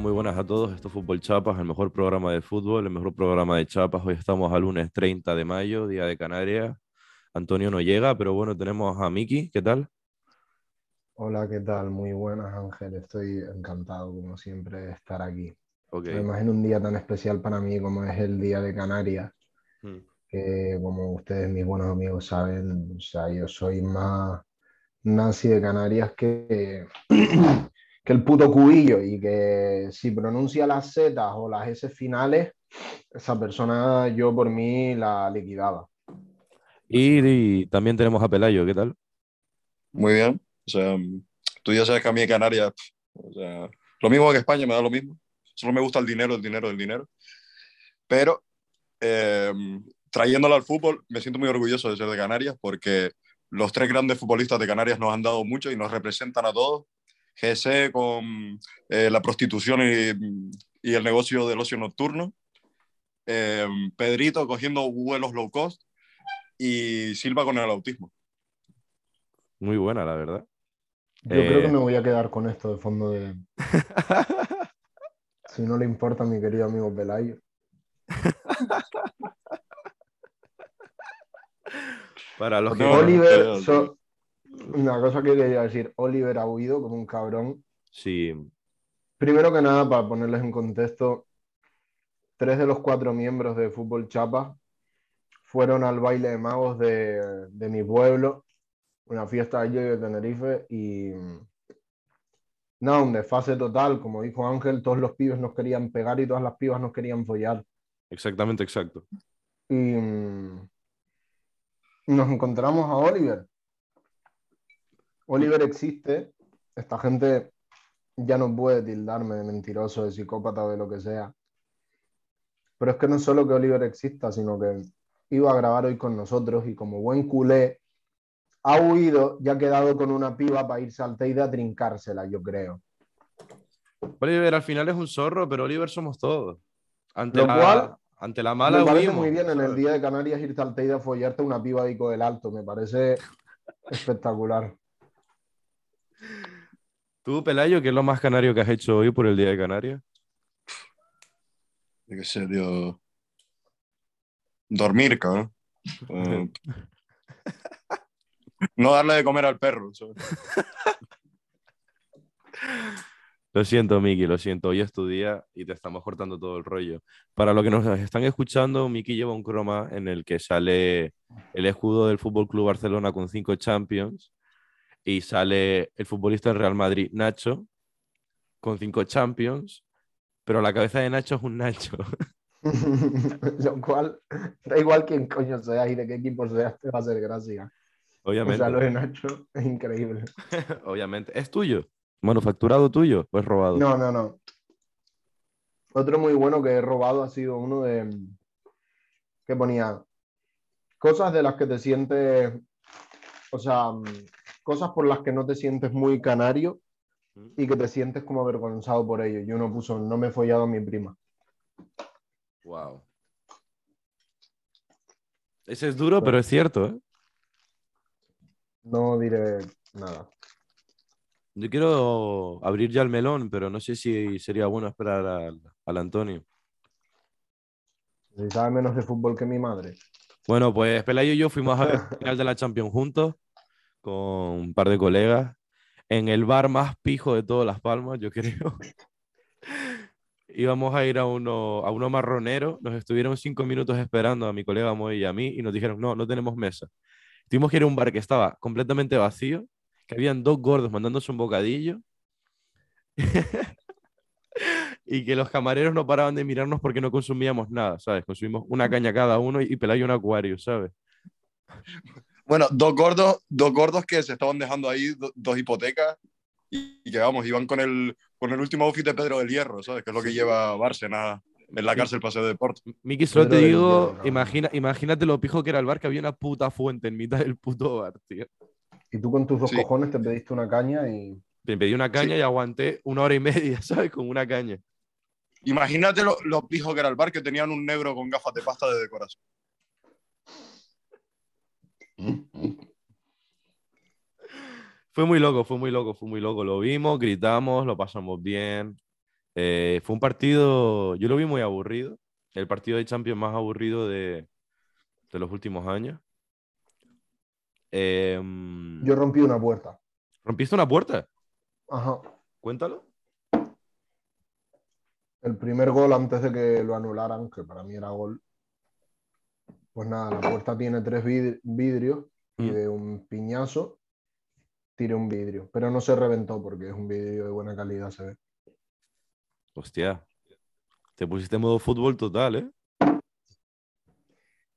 muy buenas a todos. Esto es Fútbol Chapas, el mejor programa de fútbol, el mejor programa de Chapas. Hoy estamos al lunes 30 de mayo, día de Canarias. Antonio no llega, pero bueno, tenemos a Miki. ¿Qué tal? Hola, ¿qué tal? Muy buenas, Ángel. Estoy encantado, como siempre, de estar aquí. Ok. Además, en un día tan especial para mí como es el Día de Canarias, Hmm. que como ustedes, mis buenos amigos, saben, o sea, yo soy más nazi de Canarias que, que el puto cubillo y que si pronuncia las Z o las S finales, esa persona yo por mí la liquidaba. Y, y también tenemos a Pelayo. ¿Qué tal? Muy bien. O sea, tú ya sabes que a mí en Canarias, o sea, lo mismo que España, me da lo mismo. Solo me gusta el dinero, el dinero, el dinero. Pero eh, trayéndolo al fútbol, me siento muy orgulloso de ser de Canarias porque los tres grandes futbolistas de Canarias nos han dado mucho y nos representan a todos. GC con eh, la prostitución y, y, el negocio del ocio nocturno. Eh, Pedrito cogiendo vuelos low cost y Silva con el autismo. Muy buena, la verdad. Yo creo Eh, que me voy a quedar con esto de fondo de... Si no le importa a mi querido amigo Pelayo. Para los que No, Oliver, no, no. so- una cosa que quería decir, Oliver ha huido como un cabrón. Sí, Primero que nada, para ponerles en contexto, tres de los cuatro miembros de Fútbol Chapa fueron al baile de magos de, de mi pueblo, una fiesta allí de Tenerife, y nada, un desfase total, como dijo Ángel, todos los pibes nos querían pegar y todas las pibas nos querían follar. exactamente, exacto. Y mm, nos encontramos a Oliver. Oliver existe, esta gente ya no puede tildarme de mentiroso, de psicópata o de lo que sea. Pero es que no es solo que Oliver exista, sino que iba a grabar hoy con nosotros y como buen culé ha huido y ha quedado con una piba para irse al Teide a trincársela, yo creo. Oliver al final es un zorro, pero Oliver somos todos. Ante Lo la, cual ante la mala me parece huimos, muy bien en el día de Canarias irte al Teide a follarte una piba de Ico del Alto, me parece espectacular. Tú, Pelayo, ¿qué es lo más canario que has hecho hoy por el Día de Canarias? Yo qué sé, tío. Dormir, cabrón. No darle de comer al perro. ¿sabes? Lo siento, Miki, lo siento. Hoy es tu día y te estamos cortando todo el rollo. Para los que nos están escuchando, Miki lleva un croma en el que sale el escudo del Fútbol Club Barcelona con cinco Champions y sale el futbolista del Real Madrid, Nacho, con cinco Champions, pero la cabeza de Nacho es un Nacho. Lo cual, da igual quién coño seas y de qué equipo seas, te va a hacer gracia. O Obviamente, sea, lo de Nacho es increíble. obviamente. ¿Es tuyo? ¿Manufacturado tuyo o es robado? No, no, no. Otro muy bueno que he robado ha sido uno de que ponía cosas de las que te sientes, o sea, cosas por las que no te sientes muy canario y que te sientes como avergonzado por ello. Y uno puso, no me he follado a mi prima. Wow. Ese es duro, pero es cierto, ¿eh? No diré nada. Yo quiero abrir ya el melón, pero no sé si sería bueno esperar al, al Antonio. Si sabe menos de fútbol que mi madre. Bueno, pues Pelayo y yo fuimos a ver el final de la Champions juntos con un par de colegas en el bar más pijo de todas Las Palmas, yo creo. Íbamos a ir a uno, a uno marronero, nos estuvieron cinco minutos esperando a mi colega Moy y a mí y nos dijeron, no, no tenemos mesa. Tuvimos que ir a un bar que estaba completamente vacío, que habían dos gordos mandándose un bocadillo y que los camareros no paraban de mirarnos porque no consumíamos nada, ¿sabes? Consumimos una caña cada uno y Pelayo un acuario, ¿sabes? Bueno, dos gordos, dos gordos que se estaban dejando ahí do- dos hipotecas y, y que vamos, iban con el, con el último outfit de Pedro del Hierro, ¿sabes? Que es lo que lleva Bárcena en la cárcel Paseo de Deportes. Miki, solo te Pedro del digo, Hierro, imagina, imagínate lo pijo que era el bar, que había una puta fuente en mitad del puto bar, tío. Y tú con tus dos Sí. cojones te pediste una caña y. Me pedí una caña y aguanté una hora y media, ¿sabes? Con una caña. Imagínate lo, lo pijo que era el bar, que tenían un negro con gafas de pasta de decoración. Fue muy loco, fue muy loco, fue muy loco. Lo vimos, gritamos, lo pasamos bien. Eh, fue un partido, yo lo vi muy aburrido. El partido de Champions más aburrido de, de los últimos años. Em, Yo rompí una puerta. ¿Rompiste una puerta? Ajá. Cuéntalo. El primer gol antes de que lo anularan, que para mí era gol. Pues nada, la puerta tiene tres vid- vidrios y Mm. de un piñazo tiré un vidrio. Pero no se reventó porque es un vidrio de buena calidad, se ve. Hostia. Te pusiste en modo fútbol total, ¿eh?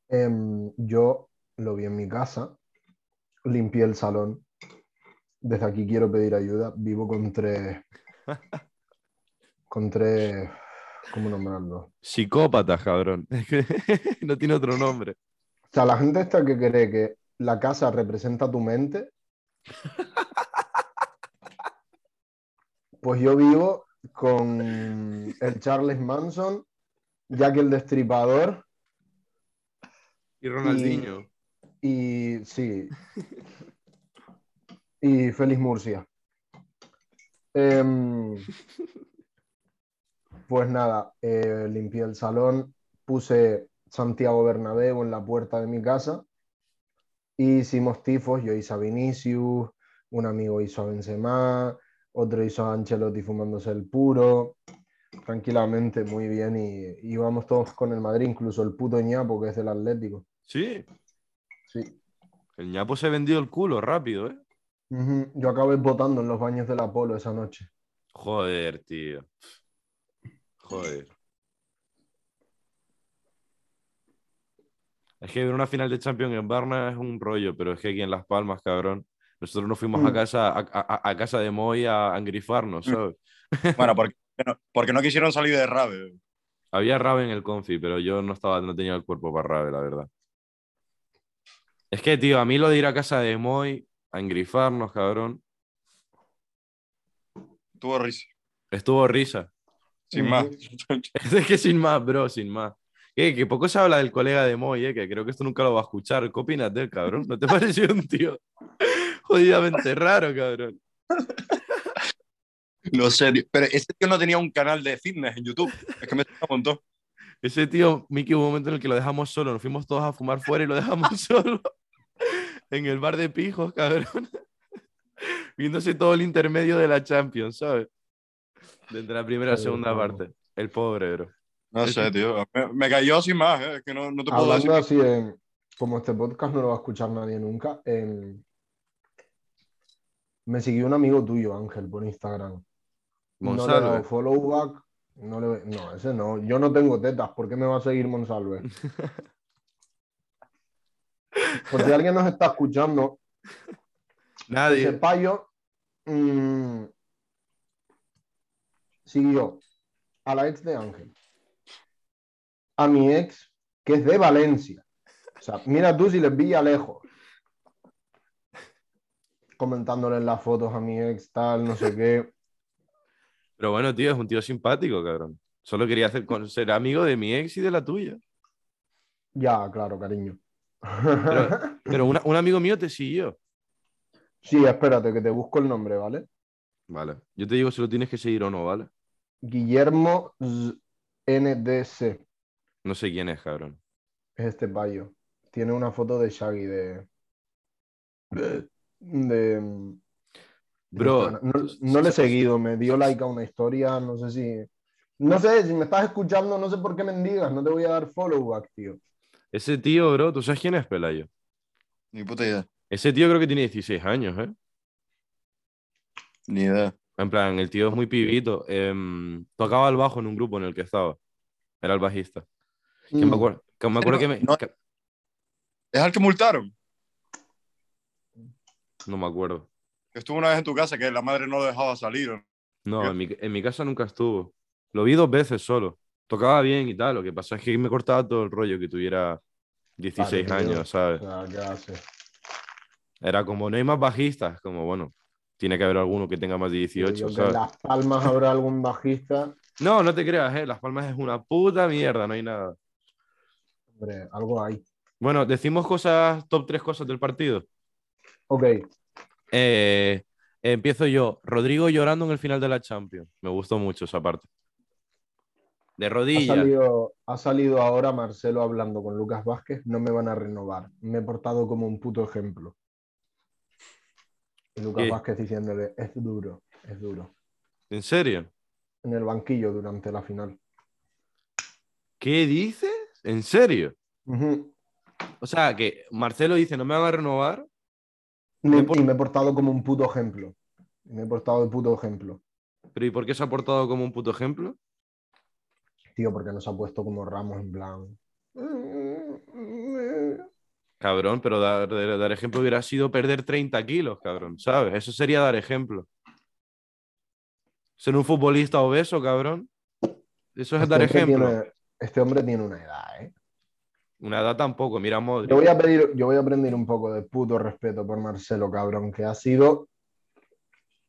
Em, yo lo vi en mi casa, limpié el salón. Desde aquí quiero pedir ayuda. Vivo con tres. con tres. ¿Cómo nombrarlo? Psicópata, cabrón. Es que no tiene otro nombre. O sea, la gente esta que cree que la casa representa tu mente. Pues yo vivo con el Charles Manson, Jack el Destripador Y Ronaldinho. y sí. Y Félix Murcia. Em, pues nada, eh, limpié el salón, puse Santiago Bernabéu en la puerta de mi casa y hicimos tifos. Yo hice a Vinicius, un amigo hizo a Benzema, otro hizo a Ancelotti fumándose el puro. Tranquilamente, muy bien. Y íbamos todos con el Madrid, incluso el puto ñapo que es del Atlético. Sí. Sí. El ñapo se vendió el culo rápido, ¿eh? Yo acabé votando en los baños del Apolo esa noche. Joder, tío. Joder. Es que ver una final de Champions en Barna es un rollo, pero es que aquí en Las Palmas, cabrón, nosotros nos fuimos a Mm. casa, a, a- a casa de Moy a, engrifarnos, Mm. ¿sabes? Bueno, porque no, porque no quisieron salir de rave. Había rave en el confi, pero yo no estaba, no tenía el cuerpo para rave, la verdad. Es que, tío, a mí lo de ir a casa de Moy a engrifarnos, cabrón, Tuvo risa. estuvo risa. Sin más. Es que sin más, bro, sin más. Que, que poco se habla del colega de Moy, eh, que creo que esto nunca lo va a escuchar. ¿Qué opinas de él, cabrón? ¿No te pareció un tío jodidamente raro, cabrón? No sé, tío. pero ese tío no tenía un canal de fitness en YouTube. Es que me un montón. Ese tío, Miki, hubo un momento en el que lo dejamos solo. Nos fuimos todos a fumar fuera y lo dejamos solo en el bar de pijos, cabrón. Viéndose todo el intermedio de la Champions, ¿sabes? Desde la primera a la segunda parte. El pobre, bro. No sé, tío. Me, me cayó sin más, ¿eh? Es que no, no te puedo decir. Así, en- como este podcast no lo va a escuchar nadie nunca, en- me siguió un amigo tuyo, Ángel, por Instagram. No le Monsalve. follow back. No, le- no, ese no. Yo no tengo tetas. ¿Por qué me va a seguir Monsalve? Por si alguien nos está escuchando, ese Nadie. payo mm, siguió a la ex de Ángel, a mi ex, que es de Valencia. O sea, mira tú si les vi lejos. Comentándole en las fotos a mi ex, tal, no sé qué. Pero bueno, tío, es un tío simpático, cabrón. Solo quería hacer con, ser amigo de mi ex y de la tuya. Ya, claro, cariño. Pero una- un amigo mío te siguió. Sí, espérate, que te busco el nombre, ¿vale? Vale. Yo te digo si lo tienes que seguir o no, ¿vale? Guillermo NDC. No sé quién es, cabrón. Es este payo. Tiene una foto de Shaggy de. de. de- Bro, No, no le he seguido, me dio like a una historia, no sé si. No sé, si me estás escuchando, no sé por qué mendigas, no te voy a dar follow back, tío. Ese tío, bro, ¿tú sabes quién es, Pelayo? Ni puta idea. Ese tío creo que tiene 16 años, ¿eh? Ni idea. En plan, el tío es muy pibito. em, tocaba el bajo en un grupo en el que estaba. Era el bajista. Que me Mm. acuerdo que, me acuerdo que me- No. que- Es al que multaron. no me acuerdo. Estuvo una vez en tu casa que la madre no lo dejaba salir. No, ¿Qué? en mi, en mi casa nunca estuvo. Lo vi dos veces solo. Tocaba bien y tal. Lo que pasa es que me cortaba todo el rollo que tuviera 16 Claro, tío. años, ¿sabes? O sea, ¿qué hace? Era como, no hay más bajistas. Como, bueno, tiene que haber alguno que tenga más de Yo 18, digo que en ¿sabes? Las Palmas habrá algún bajista. No, no te creas, ¿eh? Las Palmas es una puta mierda, no hay nada. Hombre, algo hay. Bueno, decimos cosas, top 3 cosas del partido. Ok, Eh, empiezo yo. Rodrigo llorando en el final de la Champions. Me gustó mucho esa parte. De ha rodillas. salido, ha salido ahora Marcelo hablando con Lucas Vázquez. No me van a renovar. Me he portado como un puto ejemplo. Y Lucas ¿Qué? Vázquez diciéndole, es duro, es duro. ¿En serio? En el banquillo durante la final. ¿Qué dices? ¿En serio? O sea, que Marcelo dice, no me van a renovar. Me- por- Y me he portado como un puto ejemplo. Y me he portado de puto ejemplo. Pero ¿y por qué se ha portado como un puto ejemplo? Tío, porque nos ha puesto como Ramos en plan. Cabrón, pero dar, dar- dar ejemplo hubiera sido perder 30 kilos, cabrón, ¿sabes? Eso sería dar ejemplo. Ser un futbolista obeso, cabrón. Eso es Este dar ejemplo. tiene- este hombre tiene una edad, ¿eh? Una edad tampoco, mira Modric. Yo voy a pedir, yo voy a aprender un poco de puto respeto por Marcelo, cabrón, que ha sido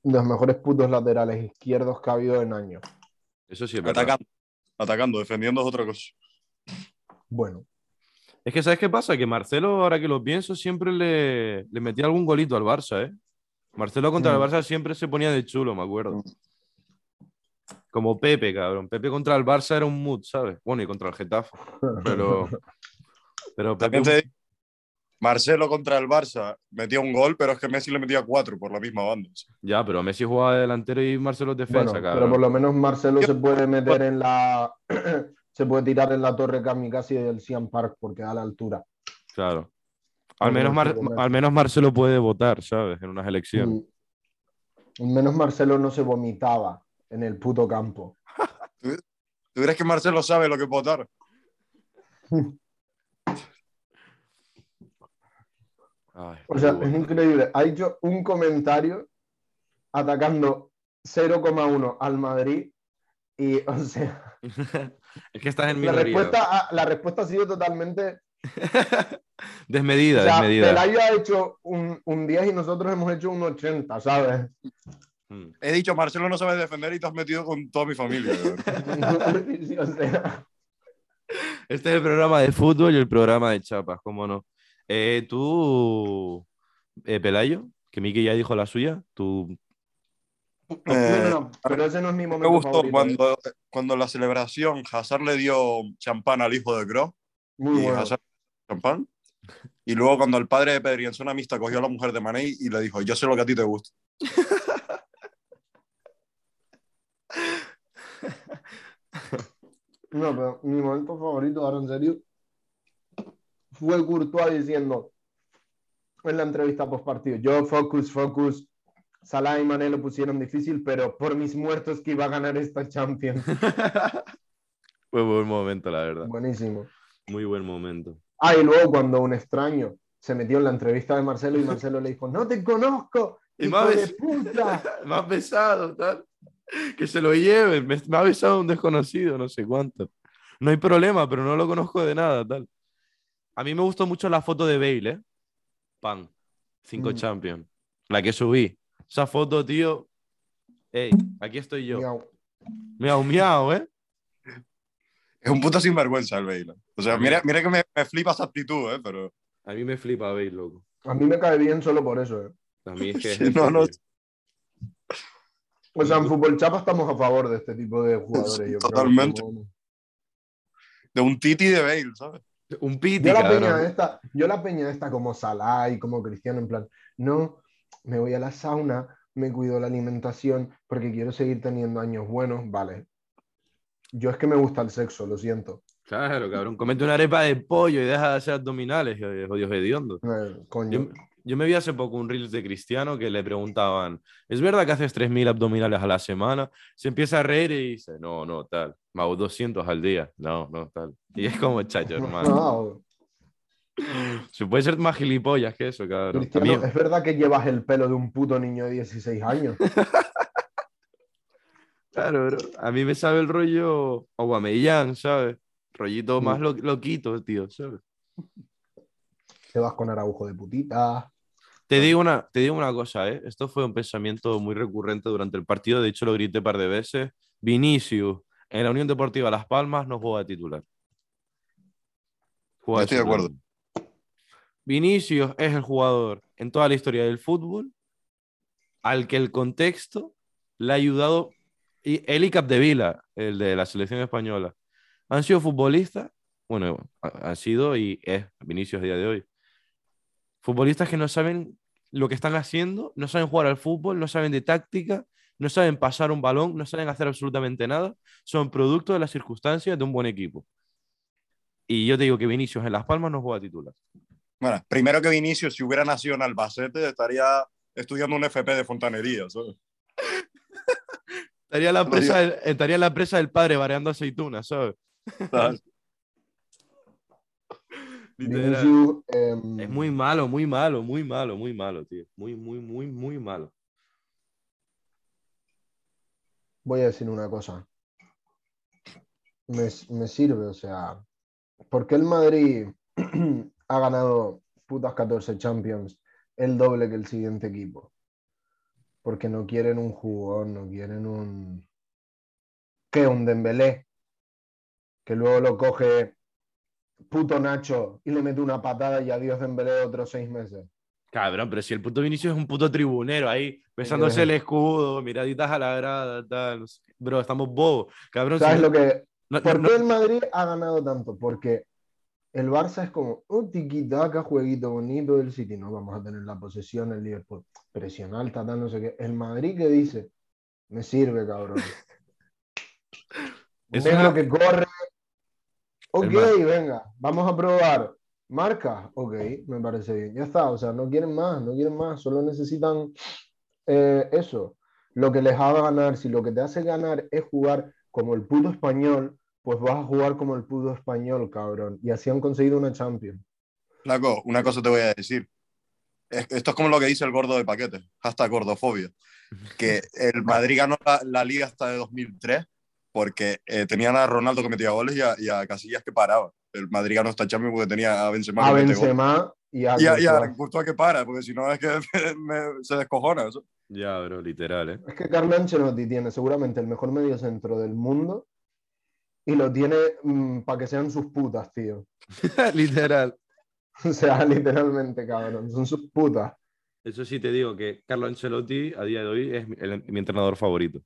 de los mejores putos laterales izquierdos que ha habido en años. Eso sí es verdad. Atacando. Atacando, defendiendo es otra cosa. Bueno, Es que, ¿sabes qué pasa? Que Marcelo, ahora que lo pienso, siempre le, le metía algún golito al Barça, ¿eh? Marcelo contra el Mm. Barça siempre se ponía de chulo, me acuerdo. Como Pepe, cabrón. Pepe contra el Barça era un mood, ¿sabes? Bueno, y contra el Getafe. Pero, pero Pepe, te Marcelo contra el Barça metía un gol, pero es que Messi le metía cuatro por la misma banda. ya, pero Messi jugaba de delantero y Marcelo es defensa, bueno, cabrón. pero por lo menos Marcelo se puede meter en la. se puede tirar en la torre kamikaze del Siam Park porque da la altura. Claro. Al menos, Mar- al menos Marcelo puede votar, ¿sabes? En unas elecciones. Mm. Al menos Marcelo no se vomitaba en el puto campo. ¿Tú crees que Marcelo sabe lo que es votar? Ay, O sea, qué es bueno. increíble. Ha hecho un comentario atacando 0,1 al Madrid y, o sea, es que estás en la minoría. respuesta, ha, la respuesta ha sido totalmente... Desmedida, O sea, desmedida. Pelayo ha hecho un, un 10 y nosotros hemos hecho un 80, ¿sabes? Mm. He dicho, Marcelo no sabe defender y te has metido con toda mi familia. cabrón. Sí, o sea, Este es el programa de fútbol y el programa de chapas, cómo no. Eh, tú, eh, Pelayo, que Miki ya dijo la suya, tú... no, no, no, pero ese no es mi Me momento gustó favorito, ¿eh? cuando, cuando la celebración Hazard le dio champán al hijo de Kroos Muy y bueno. Hazard champán. Y luego cuando el padre de Pedri en zona mixta cogió a la mujer de Mané y le dijo, yo sé lo que a ti te gusta. No, pero mi momento favorito, ahora en serio, fue Courtois diciendo en la entrevista post partido, yo focus, focus, Salah y Mané lo pusieron difícil, pero por mis muertos que iba a ganar esta Champions. Fue buen momento, la verdad. Buenísimo. Muy buen momento. Ah, y luego cuando un extraño se metió en la entrevista de Marcelo y Marcelo le dijo, no te conozco, Y hijo más de puta. Me ha pesado, tal. Que se lo lleven. Me, me ha besado un desconocido, no sé cuánto. No hay problema, pero no lo conozco de nada, tal. A mí me gustó mucho la foto de Bale, ¿eh? Pan. Cinco Mm. Champions. La que subí. Esa foto, tío. Ey, aquí estoy yo. Miau. Miau, miau, ¿eh? Es un puto sinvergüenza el Bale. O sea, mira, mira que me, me flipa esa actitud, ¿eh? Pero A mí me flipa Bale, loco. A mí me cae bien solo por eso. ¿eh? A mí es que es no, no. O sea, en Fútbol Chapa estamos a favor de este tipo de jugadores. yo creo, Totalmente. como- de un Titi de Bale, ¿sabes? Un piti, Yo la, peña esta, yo la peña esta como Salah y como Cristiano, en plan, no, me voy a la sauna, me cuido la alimentación porque quiero seguir teniendo años buenos, vale. Yo es que me gusta el sexo, lo siento. Claro, cabrón. Comete una arepa de pollo y deja de hacer abdominales, jodidos hediondos. Eh, coño. Yo, Yo me vi hace poco un Reels de Cristiano que le preguntaban, ¿es verdad que haces 3.000 abdominales a la semana? Se empieza a reír y dice, no, no, tal. Me hago 200 al día. No, no, tal. Y es como, chacho, hermano. Se puede ser más gilipollas que eso, cabrón. Cristiano, es verdad que llevas el pelo de un puto niño de 16 años. Claro, bro. A mí me sabe el rollo Aubameyang, ¿sabes? Rollito más Mm. lo- loquito, tío, ¿sabes? Te vas con Araujo de putita. Te digo, una, te digo una cosa, ¿eh? Esto fue un pensamiento muy recurrente durante el partido, de hecho lo grité un par de veces. Vinicius, en la Unión Deportiva Las Palmas, no juega de titular. Juega Estoy de acuerdo. Vinicius es el jugador en toda la historia del fútbol al que el contexto le ha ayudado, y y Capdevila, el de la selección española, han sido futbolistas, bueno, ha- han sido y es Vinicius a día de hoy, futbolistas que no saben lo que están haciendo, no saben jugar al fútbol, no saben de táctica, no saben pasar un balón, no saben hacer absolutamente nada, son producto de las circunstancias de un buen equipo. Y yo te digo que Vinicius en Las Palmas no juega titular. Bueno, primero que Vinicius, si hubiera nacido en Albacete, estaría estudiando un FP de fontanería. ¿sabes? Estaría en la presa del, estaría la presa del padre variando aceitunas, ¿sabes? Vinicius, em, Es muy malo, muy malo, muy malo, muy malo, tío. Muy, muy, muy, muy malo. voy a decir una cosa. Me, me sirve, o sea, ¿por qué el Madrid ha ganado putas 14 Champions, el doble que el siguiente equipo? Porque no quieren un jugón, no quieren un... ¿Qué? Un Dembélé. Que luego lo coge puto Nacho y le mete una patada y adiós Dembélé otros seis meses. Cabrón, pero si el puto Vinicius es un puto tribunero ahí, besándose el escudo, miraditas a la grada, tal. no. Bro, estamos bobos. Cabrón, ¿Sabes si- lo que, no- ¿Por no- qué el Madrid ha ganado tanto? Porque el Barça es como un tiquitaca, jueguito bonito del City. No vamos a tener la posesión, el Liverpool, presión alta, tal, no sé qué. El Madrid que dice, me sirve, cabrón. Es- que corre. Ok, venga, vamos a probar. Marca, ok, me parece bien. Ya está, o sea, no quieren más, no quieren más, solo necesitan eh, eso. Lo que les haga ganar, si lo que te hace ganar es jugar como el puto español, pues vas a jugar como el puto español, cabrón. Y así han conseguido una Champions. Flaco, una cosa te voy a decir. Es- Esto es como lo que dice el gordo de paquete, hasta gordofobia. Que el Madrid ganó la, la liga hasta de 2003 porque eh, tenían a Ronaldo que metía goles y a, y a Casillas que paraba. El Madrid ganó esta Champions porque tenía a Benzema A que. Benzema y a Y a, y a Courtois. Que para, porque si no es que me- se descojona. eso. Ya, bro, literal, ¿eh? Es que Carlo Ancelotti tiene seguramente el mejor mediocentro del mundo y lo tiene para que sean sus putas, tío. literal. O sea, literalmente, cabrón, son sus putas. Eso sí te digo que Carlo Ancelotti a día de hoy es mi, el- mi entrenador favorito.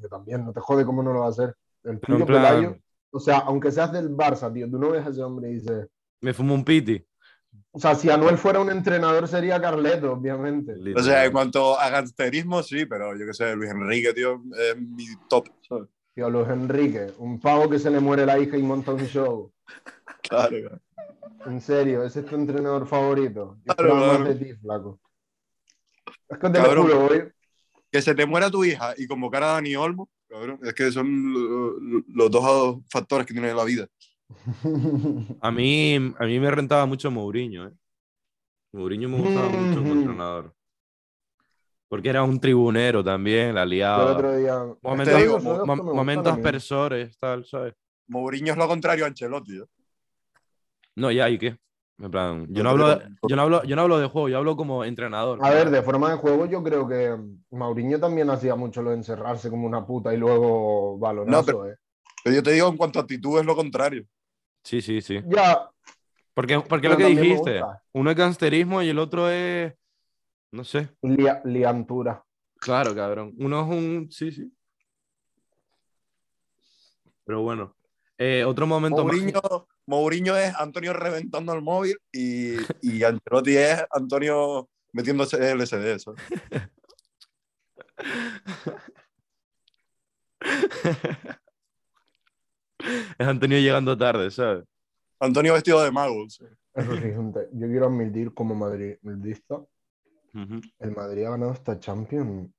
Yo también, no te jode cómo no lo va a hacer. El puto plan- Pelayo, o sea, aunque seas del Barça, tío, tú no ves a ese hombre y dices. Me fumo un piti. O sea, si Anuel fuera un entrenador sería Carleto, obviamente. O sea, en cuanto a gangsterismo, sí, pero yo qué sé, Luis Enrique, tío, es mi top. ¿sabes? Tío, Luis Enrique, un pavo que se le muere la hija y monta un show. Claro, claro. En serio, ese es tu entrenador favorito. Yo Claro, esperaba más claro. de ti, flaco. Es que te lo Cabrón. juro, voy. Que se te muera tu hija y convocar a Dani Olmo, cabrón, es que son lo- lo- los dos factores que tiene la vida. A mí, a mí me rentaba mucho Mourinho, ¿eh? Mourinho me gustaba mucho como Ujú. entrenador. Porque era un tribunero también, la Yo el liaba. otro día. Momentos, Te digo, Esto me mo- gusta momentos también. persores, tal, ¿sabes? Mourinho es lo contrario a Ancelotti. ¿eh? No, ya, ¿y qué? En plan, yo No, hablo de, yo no hablo, yo no hablo de juego, yo hablo como entrenador. A ver, de forma de juego, yo creo que Mauriño también hacía mucho lo de encerrarse como una puta y luego balonazo, No, pero- ¿eh? Pero yo te digo, en cuanto a actitud, es lo contrario. Sí, sí, sí. Ya, Porque, porque lo que dijiste, uno es gangsterismo y el otro es, no sé, lia- liantura. claro, cabrón. Uno es un, sí, sí. Pero bueno, Eh, otro momento más- Mourinho, Mourinho es Antonio reventando el móvil y, y Ancelotti es Antonio metiéndose LSD. ¿sabes? es Antonio llegando tarde, ¿sabes? Antonio vestido de mago. Eso sí, gente, yo quiero admitir como Madrid, el Madrid ha ganado esta Champions.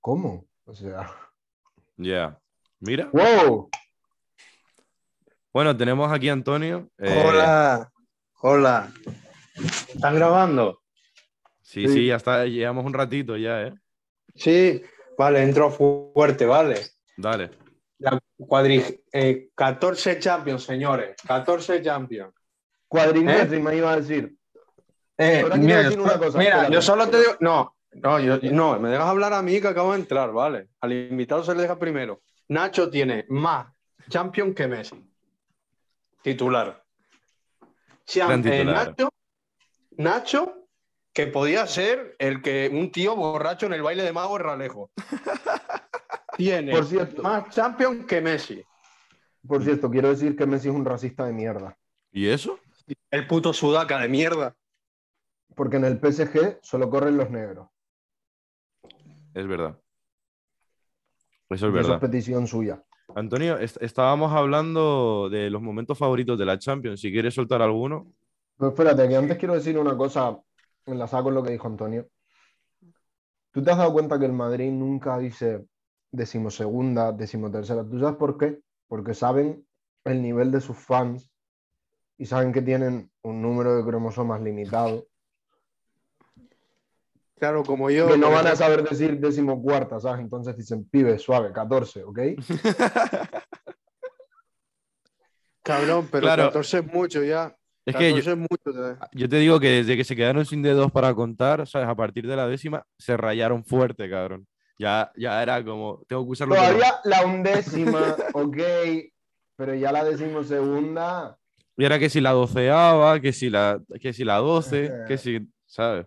¿Cómo? O sea, Ya. Mira. ¡wow! Bueno, tenemos aquí a Antonio. eh, Hola, hola. ¿Están grabando? Sí, Sí. sí, ya está. Llevamos un ratito ya, ¿eh? Sí, vale, entro fu- fuerte, vale. Dale. La cuadri- eh, 14 Champions, señores, 14 Champions. Cuadrimestre, me iba a decir. Eh, Ahora mira, decir una cosa, mira, espérate. yo solo te digo, no, no, yo, no, me dejas hablar a mí que acabo de entrar, vale. Al invitado se le deja primero. Nacho tiene más Champions que Messi. Titular. Gran eh, titular. Nacho, Nacho, que podía ser el que un tío borracho en el baile de mago Ralejo. Tiene Por cierto, más Champions que Messi. por cierto, quiero decir que Messi es un racista de mierda. ¿Y eso? El puto sudaca de mierda. Porque en el PSG solo corren los negros. Es verdad. Eso es Y Eso verdad. es petición suya. Antonio, est- estábamos hablando de los momentos favoritos de la Champions. Si quieres soltar alguno. Pero espérate, que antes quiero decir una cosa enlazada con lo que dijo Antonio. ¿Tú te has dado cuenta que el Madrid nunca dice decimosegunda, decimotercera? ¿Tú sabes por qué? Porque saben el nivel de sus fans y saben que tienen un número de cromosomas limitado, Claro, como yo. que no van a saber decir decimocuarta, ¿sabes? Entonces dicen, pibe, suave, 14, ¿ok? Cabrón, pero Claro. 14 es mucho ya. Es que 14 yo, es mucho. ya. yo te digo que desde que se quedaron sin dedos para contar, ¿sabes? A partir de la décima, se rayaron fuerte, cabrón. Ya, ya era como, tengo que usar los dedos. Todavía la undécima, ok, pero ya la decimosegunda, Y era que si la doceava, que si la, que si la doce, que si, ¿sabes?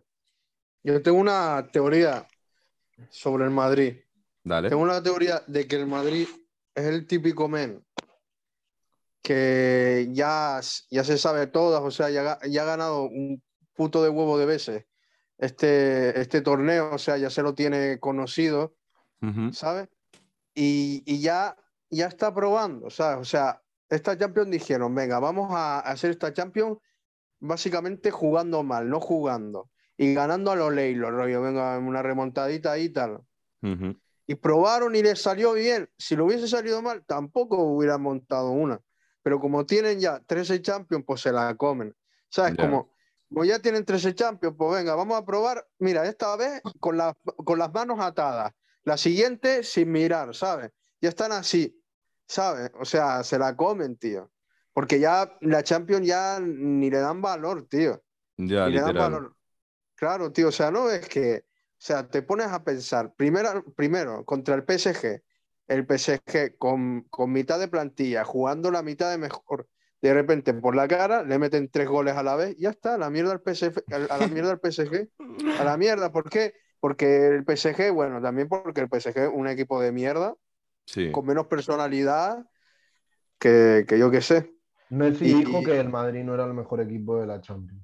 Yo tengo una teoría sobre el Madrid. Dale. Tengo una teoría de que el Madrid es el típico men que ya, ya se sabe todas, o sea, ya, ya ha ganado un puto de huevo de veces este, este torneo, o sea, ya se lo tiene conocido, Ujú. ¿sabes? Y, y ya, ya está probando, ¿sabes? O sea, esta Champions dijeron, venga, vamos a hacer esta Champions básicamente jugando mal, no jugando. Y ganando a los Leilos, rollo, venga, una remontadita ahí y tal. Ujú. Y probaron y les salió bien. Si lo hubiese salido mal, tampoco hubieran montado una. Pero como tienen ya 13 Champions, pues se la comen. ¿Sabes? Ya. Como, como ya tienen 13 Champions, pues venga, vamos a probar. Mira, esta vez con, las con las manos atadas. La siguiente sin mirar, ¿sabes? Ya están así, ¿sabes? O sea, se la comen, tío. Porque ya la Champions ya ni le dan valor, tío. Ya, Y le dan literal. valor. Claro, tío, o sea, no es que, o sea, te pones a pensar, primero, primero contra el PSG, el PSG con, con mitad de plantilla, jugando la mitad de mejor, de repente por la cara, le meten tres goles a la vez, y ya está, a la mierda al PSG, a la mierda al PSG, a la mierda, ¿por qué? Porque el PSG, bueno, también porque el PSG es un equipo de mierda, Sí. con menos personalidad que, que yo qué sé. Messi Y- dijo que el Madrid no era el mejor equipo de la Champions.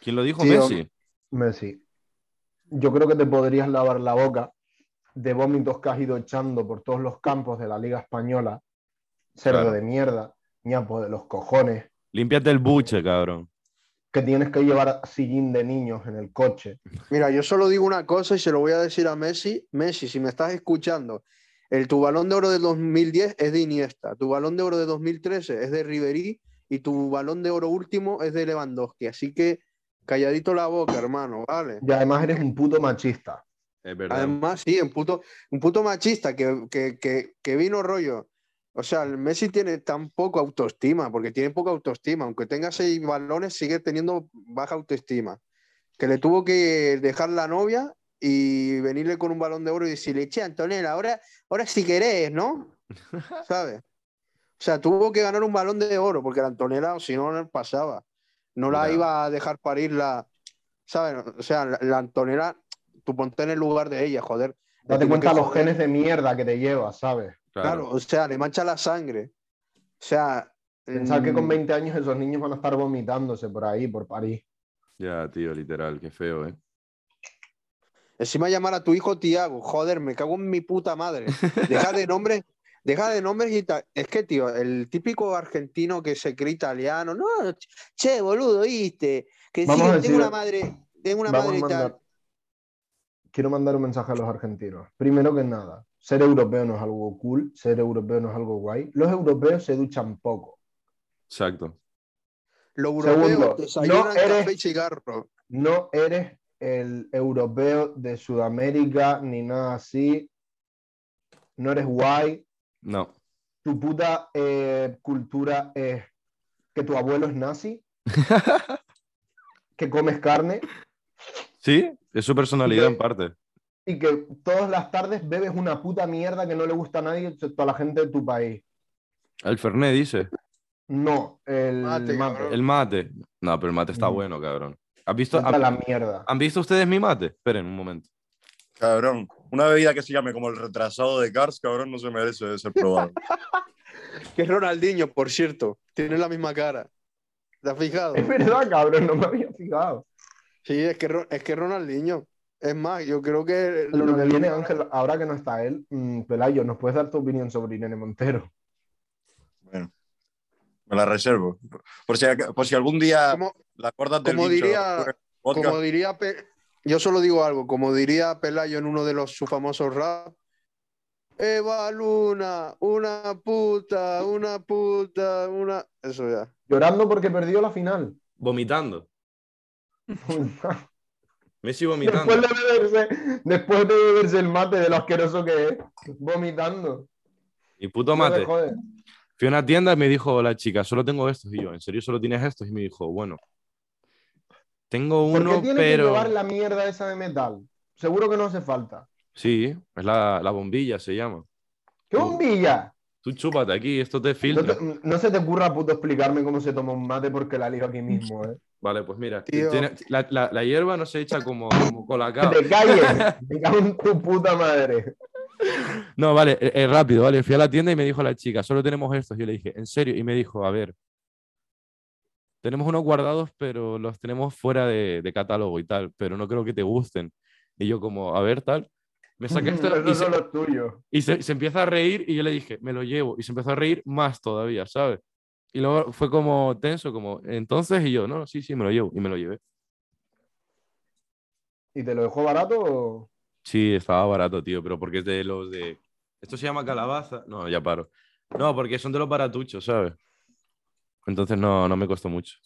¿Quién lo dijo? Tío, Messi. Messi, yo creo que te podrías lavar la boca de vómitos que has ido echando por todos los campos de la Liga Española. Cerdo Claro. de mierda, ñapo de los cojones, Límpiate el buche, cabrón. que tienes que llevar sillín de niños en el coche. Mira, yo solo digo una cosa y se lo voy a decir a Messi. Messi, si me estás escuchando, el, tu balón de oro de 2010 es de Iniesta, tu balón de oro de 2013 es de Ribery y tu balón de oro último es de Lewandowski. Así que calladito la boca, hermano, ¿vale? Y además eres un puto machista. Es verdad. Además, sí, un puto, un puto machista que, que, que, que vino rollo. O sea, el Messi tiene tan poco autoestima, porque tiene poca autoestima. Aunque tenga seis balones, sigue teniendo baja autoestima. Que le tuvo que dejar la novia y venirle con un balón de oro y decirle, che, Antonella, ahora, ahora si querés, ¿no? ¿Sabes? O sea, tuvo que ganar un balón de oro, porque la Antonella, si no, no pasaba. No la iba a dejar parir la. ¿Sabes? O sea, la, la Antonella, tú ponte en el lugar de ella, joder. Date cuenta que los joder. genes de mierda que te llevas, ¿sabes? Claro, o sea, le mancha la sangre. O sea. Pensar que con mm, 20 años esos niños van a estar vomitándose por ahí, por París. Ya, tío, literal, qué feo, ¿eh? Encima llamar a tu hijo Tiago, joder, me cago en mi puta madre. Deja de nombre, deja de nombres y tal. Es que, tío, el típico argentino que se cree italiano, no, che, boludo, ¿viste? Que sí, decir- tengo una madre, tengo una Vamos madre a y mandar- tal. Quiero mandar un mensaje a los argentinos. Primero que nada, ser europeo no es algo cool, ser europeo no es algo guay. Los europeos se duchan poco. Exacto. Los europeos Segundo, desayunan no eres- café y cigarro. No eres el europeo de Sudamérica ni nada así. No eres guay. No. Tu puta eh, cultura es que tu abuelo es nazi, que comes carne Sí, es su personalidad en parte. y que todas las tardes bebes una puta mierda que no le gusta a nadie excepto a la gente de tu país. El Fernet dice. No, el Mate, mate. cabrón. El mate. No, pero el mate está Mm. bueno, cabrón. ¿Has visto, la mierda. han visto ustedes mi mate? Esperen un momento. Cabrón, una bebida que se llame como el retrasado de Cars, cabrón, no se merece ser probado. Que es Ronaldinho, por cierto. Tiene la misma cara. ¿Te has fijado? Es verdad, cabrón, no me había fijado. Sí, es que, es que Ronaldinho. Es más, yo creo que Lo que viene, Ángel, ahora que no está él, mm, Pelayo, ¿nos puedes dar tu opinión sobre Irene Montero? Bueno, me la reservo. Por si, por si algún día como, la acordas del como diría- podcast, como diría, Pe- yo solo digo algo, como diría Pelayo en uno de los sus famosos rap, Eva Luna, una puta, una puta, una... Eso ya. Llorando porque perdió la final. Vomitando. Messi vomitando. después, de beberse, después de beberse el mate de lo asqueroso que es, vomitando. Y puto mate. Fui a una tienda y me dijo la chica, solo tengo estos. Y yo, ¿en serio solo tienes estos? Y me dijo, bueno, tengo ¿Por qué uno, tiene que pero... llevar la mierda esa de metal? Seguro que no hace falta. Sí, es la, la bombilla, se llama. ¡Qué bombilla! Tú chúpate aquí, esto te No, filtra. te- no se te ocurra, puto, explicarme cómo se toma un mate porque la ligo aquí mismo, ¿eh? Vale, pues mira, tiene- la, la- la hierba no se echa como, como Que colacao. te calles, me cago en tu puta madre. No, vale, eh, rápido, vale. Fui a la tienda y me dijo la chica, solo tenemos estos. Yo le dije, ¿en serio? Y me dijo, a ver, tenemos unos guardados, pero los tenemos fuera de, de catálogo y tal, pero no creo que te gusten. Y yo como, a ver, tal. Me saqué esto y, se, son los tuyos. y se, se empieza a reír y yo le dije, me lo llevo. Y se empezó a reír más todavía, ¿sabes? Y luego fue como tenso, como, entonces, y yo, no, sí, sí, me lo llevo. Y me lo llevé. ¿Y te lo dejó barato o...? Sí, estaba barato, tío, pero porque es de los de... ¿Esto se llama calabaza? No, ya paro. No, porque son de los baratuchos, ¿sabes? Entonces no, no me costó mucho.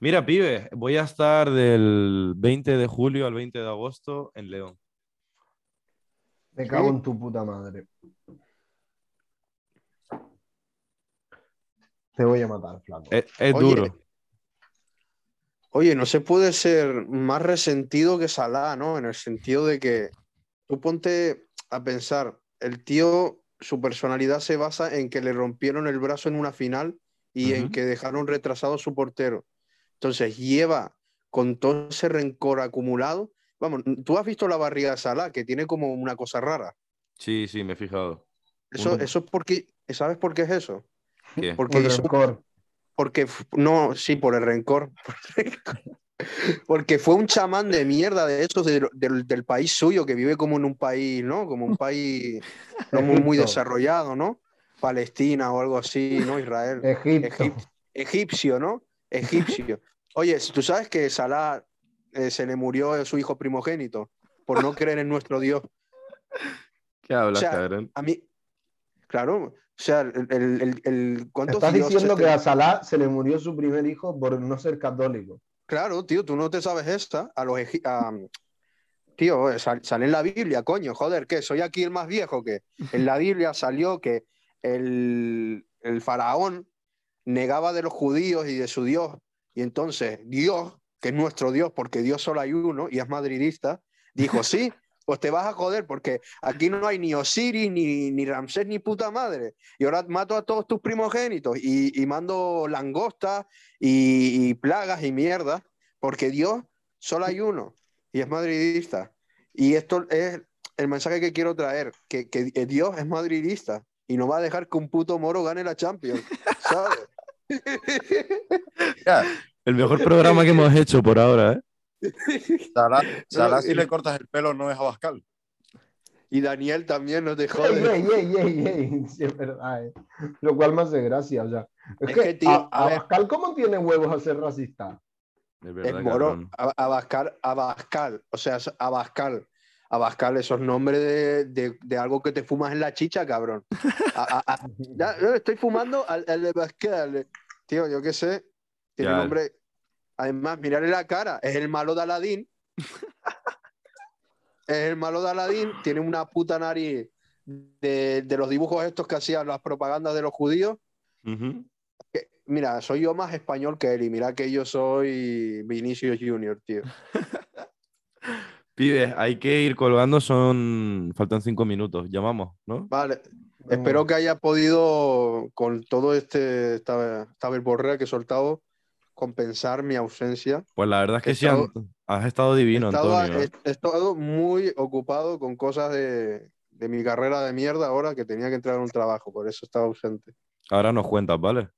Mira, pibe, voy a estar del 20 de julio al 20 de agosto en León. Me cago en tu puta madre. Te voy a matar, flaco. Es, es Oye, duro. Oye, no se puede ser más resentido que Salah, ¿no? En el sentido de que tú ponte a pensar, el tío, su personalidad se basa en que le rompieron el brazo en una final y en que dejaron retrasado a su portero. Entonces lleva con todo ese rencor acumulado. Vamos, tú has visto la barriga de Salah, que tiene como una cosa rara. Sí, sí, me he fijado. Eso, es porque, ¿sabes por qué es eso? ¿Qué? Porque Un hizo- rencor. porque no, sí, por el rencor. Porque fue un chamán de mierda de esos de- del, del país suyo, que vive como en un país, ¿no? Como un país no muy, muy desarrollado, ¿no? Palestina o algo así, ¿no? Israel. Egipto. Egip- egipcio, ¿no? Egipcio. Oye, tú sabes que Salah eh, se le murió su hijo primogénito por no creer en nuestro Dios. ¿Qué hablas, o sea, cabrón? A mí, claro, o sea, el, el, el- el- ¿cuántos Estás diciendo que a Salah se le murió su primer hijo por no ser católico. Claro, tío, tú no te sabes esta. A los a- Tío, eh, sal- sale en la Biblia, coño, joder, ¿qué? ¿Soy aquí el más viejo que En la Biblia salió que el, el faraón negaba de los judíos y de su Dios. Y entonces Dios, que es nuestro Dios, porque Dios solo hay uno y es madridista, dijo, sí, pues te vas a joder, porque aquí no hay ni Osiris, ni, ni Ramsés, ni puta madre. Y ahora mato a todos tus primogénitos y, y mando langostas y, y plagas y mierda, porque Dios solo hay uno y es madridista. Y esto es el mensaje que quiero traer, que, que Dios es madridista y no va a dejar que un puto moro gane la Champions, ¿sabes? El mejor programa que hemos hecho por ahora, ¿eh? Salah, Salah, No, si le cortas el pelo no es Abascal. Y Daniel también, no te Ey, jodes. ey, ey, ey, ey, sí, es verdad, eh. Lo cual me hace gracia, o sea. Es, Es que, que, tío, a-. Abascal, ¿cómo tiene huevos a ser racista? Es Es verdad, moro. cabrón. Ab- Abascal, Abascal. O sea, es Abascal. Abascal, esos nombres de, de- de algo que te fumas en la chicha, cabrón. A- a- a- ya, yo estoy fumando al, al de Abascal. Tío, yo qué sé. Tiene Ya. nombre. Además, mirarle la cara. Es el malo de Aladín. es el malo de Aladín. Tiene una puta nariz de, de los dibujos estos que hacían las propagandas de los judíos. Mira, soy yo más español que él y mira que yo soy Vinicius Junior, tío. Pibes, hay que ir colgando, son... Faltan cinco minutos, llamamos, ¿no? Vale, espero que haya podido, con todo este esta, esta verborrea que he soltado, compensar mi ausencia. Pues la verdad es que He sí, estado- has estado divino, he, estado, Antonio. he- he estado muy ocupado con cosas de, de mi carrera de mierda ahora que tenía que entrar en un trabajo, por eso estaba ausente. Ahora nos cuentas, ¿vale?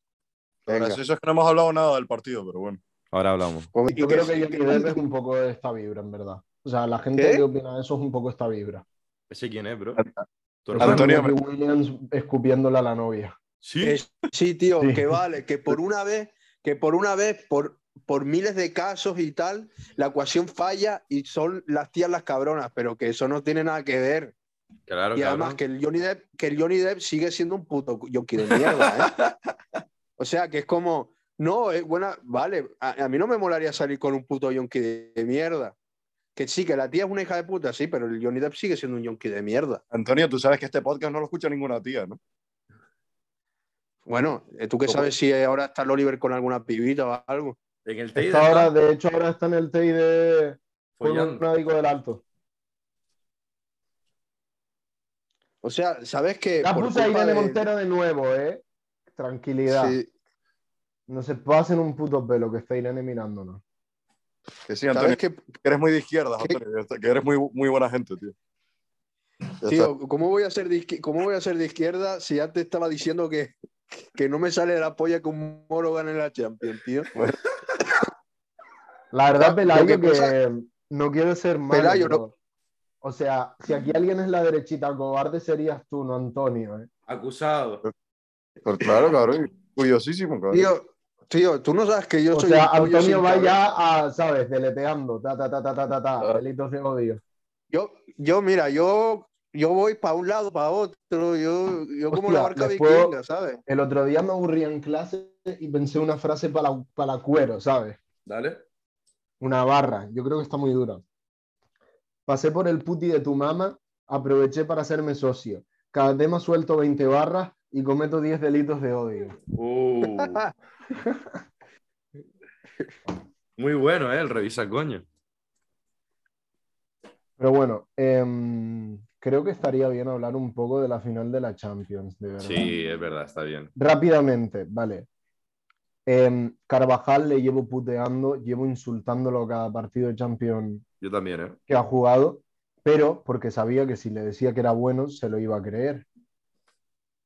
Venga. gracioso es que no hemos hablado nada del partido, pero bueno. Ahora hablamos. Pues, Yo creo que y Johnny que- Depp es un poco de esta vibra, en verdad. O sea, la gente ¿Qué? que opina de eso es un poco esta vibra. ¿Ese quién es, bro? Antonio, Williams escupiéndole a la novia. Sí. que- sí, tío, Sí. que vale, que por una vez, que por una vez, por, por miles de casos y tal, la ecuación falla y son las tías las cabronas, pero que eso no tiene nada que ver. Claro, Y además que el Johnny Depp, que el Johnny Depp sigue siendo un puto yonki de mierda, ¿eh? O sea, que es como, no, es buena, vale, a, a mí no me molaría salir con un puto yonki de, de mierda. Que sí, que la tía es una hija de puta, sí, pero el Johnny Depp sigue siendo un yonki de mierda. Antonio, tú sabes que este podcast no lo escucha ninguna tía, ¿no? Bueno, eh, ¿tú qué ¿Cómo? sabes si ahora está el Oliver con alguna pibita o algo? En el ahora, de hecho, ahora está en el TEI de fue un médico del alto. O sea, ¿sabes que Ya por puse a culpa Irene de- Montero de nuevo, ¿eh? Tranquilidad. Sí, No se pasen un puto pelo que está Irene mirándonos. Que sí, Antonio, ¿Sabes que, que eres muy de izquierda, ¿Qué? Antonio, que eres muy, muy buena gente, tío. Ya tío, ¿cómo voy, a ser de ¿cómo voy a ser de izquierda si antes estaba diciendo que, que no me sale la polla que un moro gane la Champions, tío? La verdad, Pelayo, que que, no quiero ser malo. Pelayo, no- O sea, si aquí alguien es la derechita cobarde, serías tú, no Antonio. ¿eh? Acusado. Pero claro, cabrón. Curiosísimo, cabrón. Tío, tío, tú no sabes que yo O soy sea, un pollo Antonio va ya a, ¿sabes? Deleteando. Ta, ta, ta, ta, ta, ta, ta. Ah. Delitos de odio. Yo, yo, mira, yo, yo voy para un lado, para otro, yo, yo como Hostia, la barca vikinga, ¿sabes? El otro día me aburría en clase y pensé una frase para, para cuero, ¿sabes? Dale. Una barra. Yo creo que está muy dura. Pasé por el puti de tu mamá, aproveché para hacerme socio. Cada tema suelto 20 barras y cometo 10 delitos de odio. Uh. Muy bueno, ¿eh? El revisa coño. Pero bueno, em, creo que estaría bien hablar un poco de la final de la Champions, de verdad. Sí, es verdad, está bien. Rápidamente, vale. Em, Carvajal le llevo puteando, llevo insultándolo cada partido de Champions Yo también, ¿eh? que ha jugado, pero porque sabía que si le decía que era bueno, se lo iba a creer.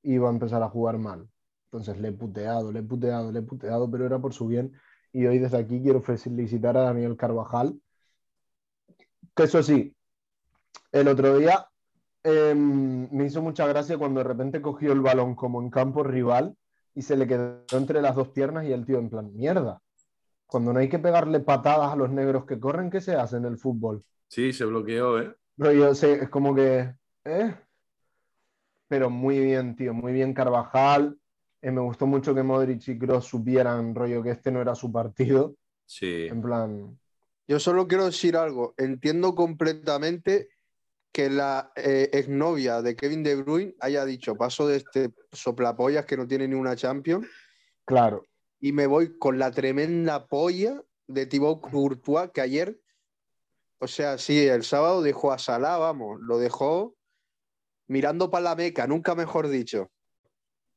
Iba a empezar a jugar mal. Entonces le he puteado, le he puteado, le he puteado, pero era por su bien. Y hoy desde aquí quiero felicitar a Daniel Carvajal. Que eso sí, el otro día em, me hizo mucha gracia cuando de repente cogió el balón como en campo rival y se le quedó entre las dos piernas y el tío en plan, mierda. Cuando no hay que pegarle patadas a los negros que corren, ¿qué se hace en el fútbol? Sí, se bloqueó, ¿eh? Rollo, sé, es como que. ¿eh? Pero muy bien, tío, muy bien Carvajal. Eh, me gustó mucho que Modric y Kroos supieran, rollo, que este no era su partido. Sí. En plan, Yo solo quiero decir algo. Entiendo completamente que la eh, exnovia de Kevin De Bruyne haya dicho paso de este soplapollas que no tiene ni una Champions claro. y me voy con la tremenda polla de Thibaut Courtois que ayer, o sea, sí, el sábado dejó a Salah, vamos, lo dejó mirando para la meca, nunca mejor dicho.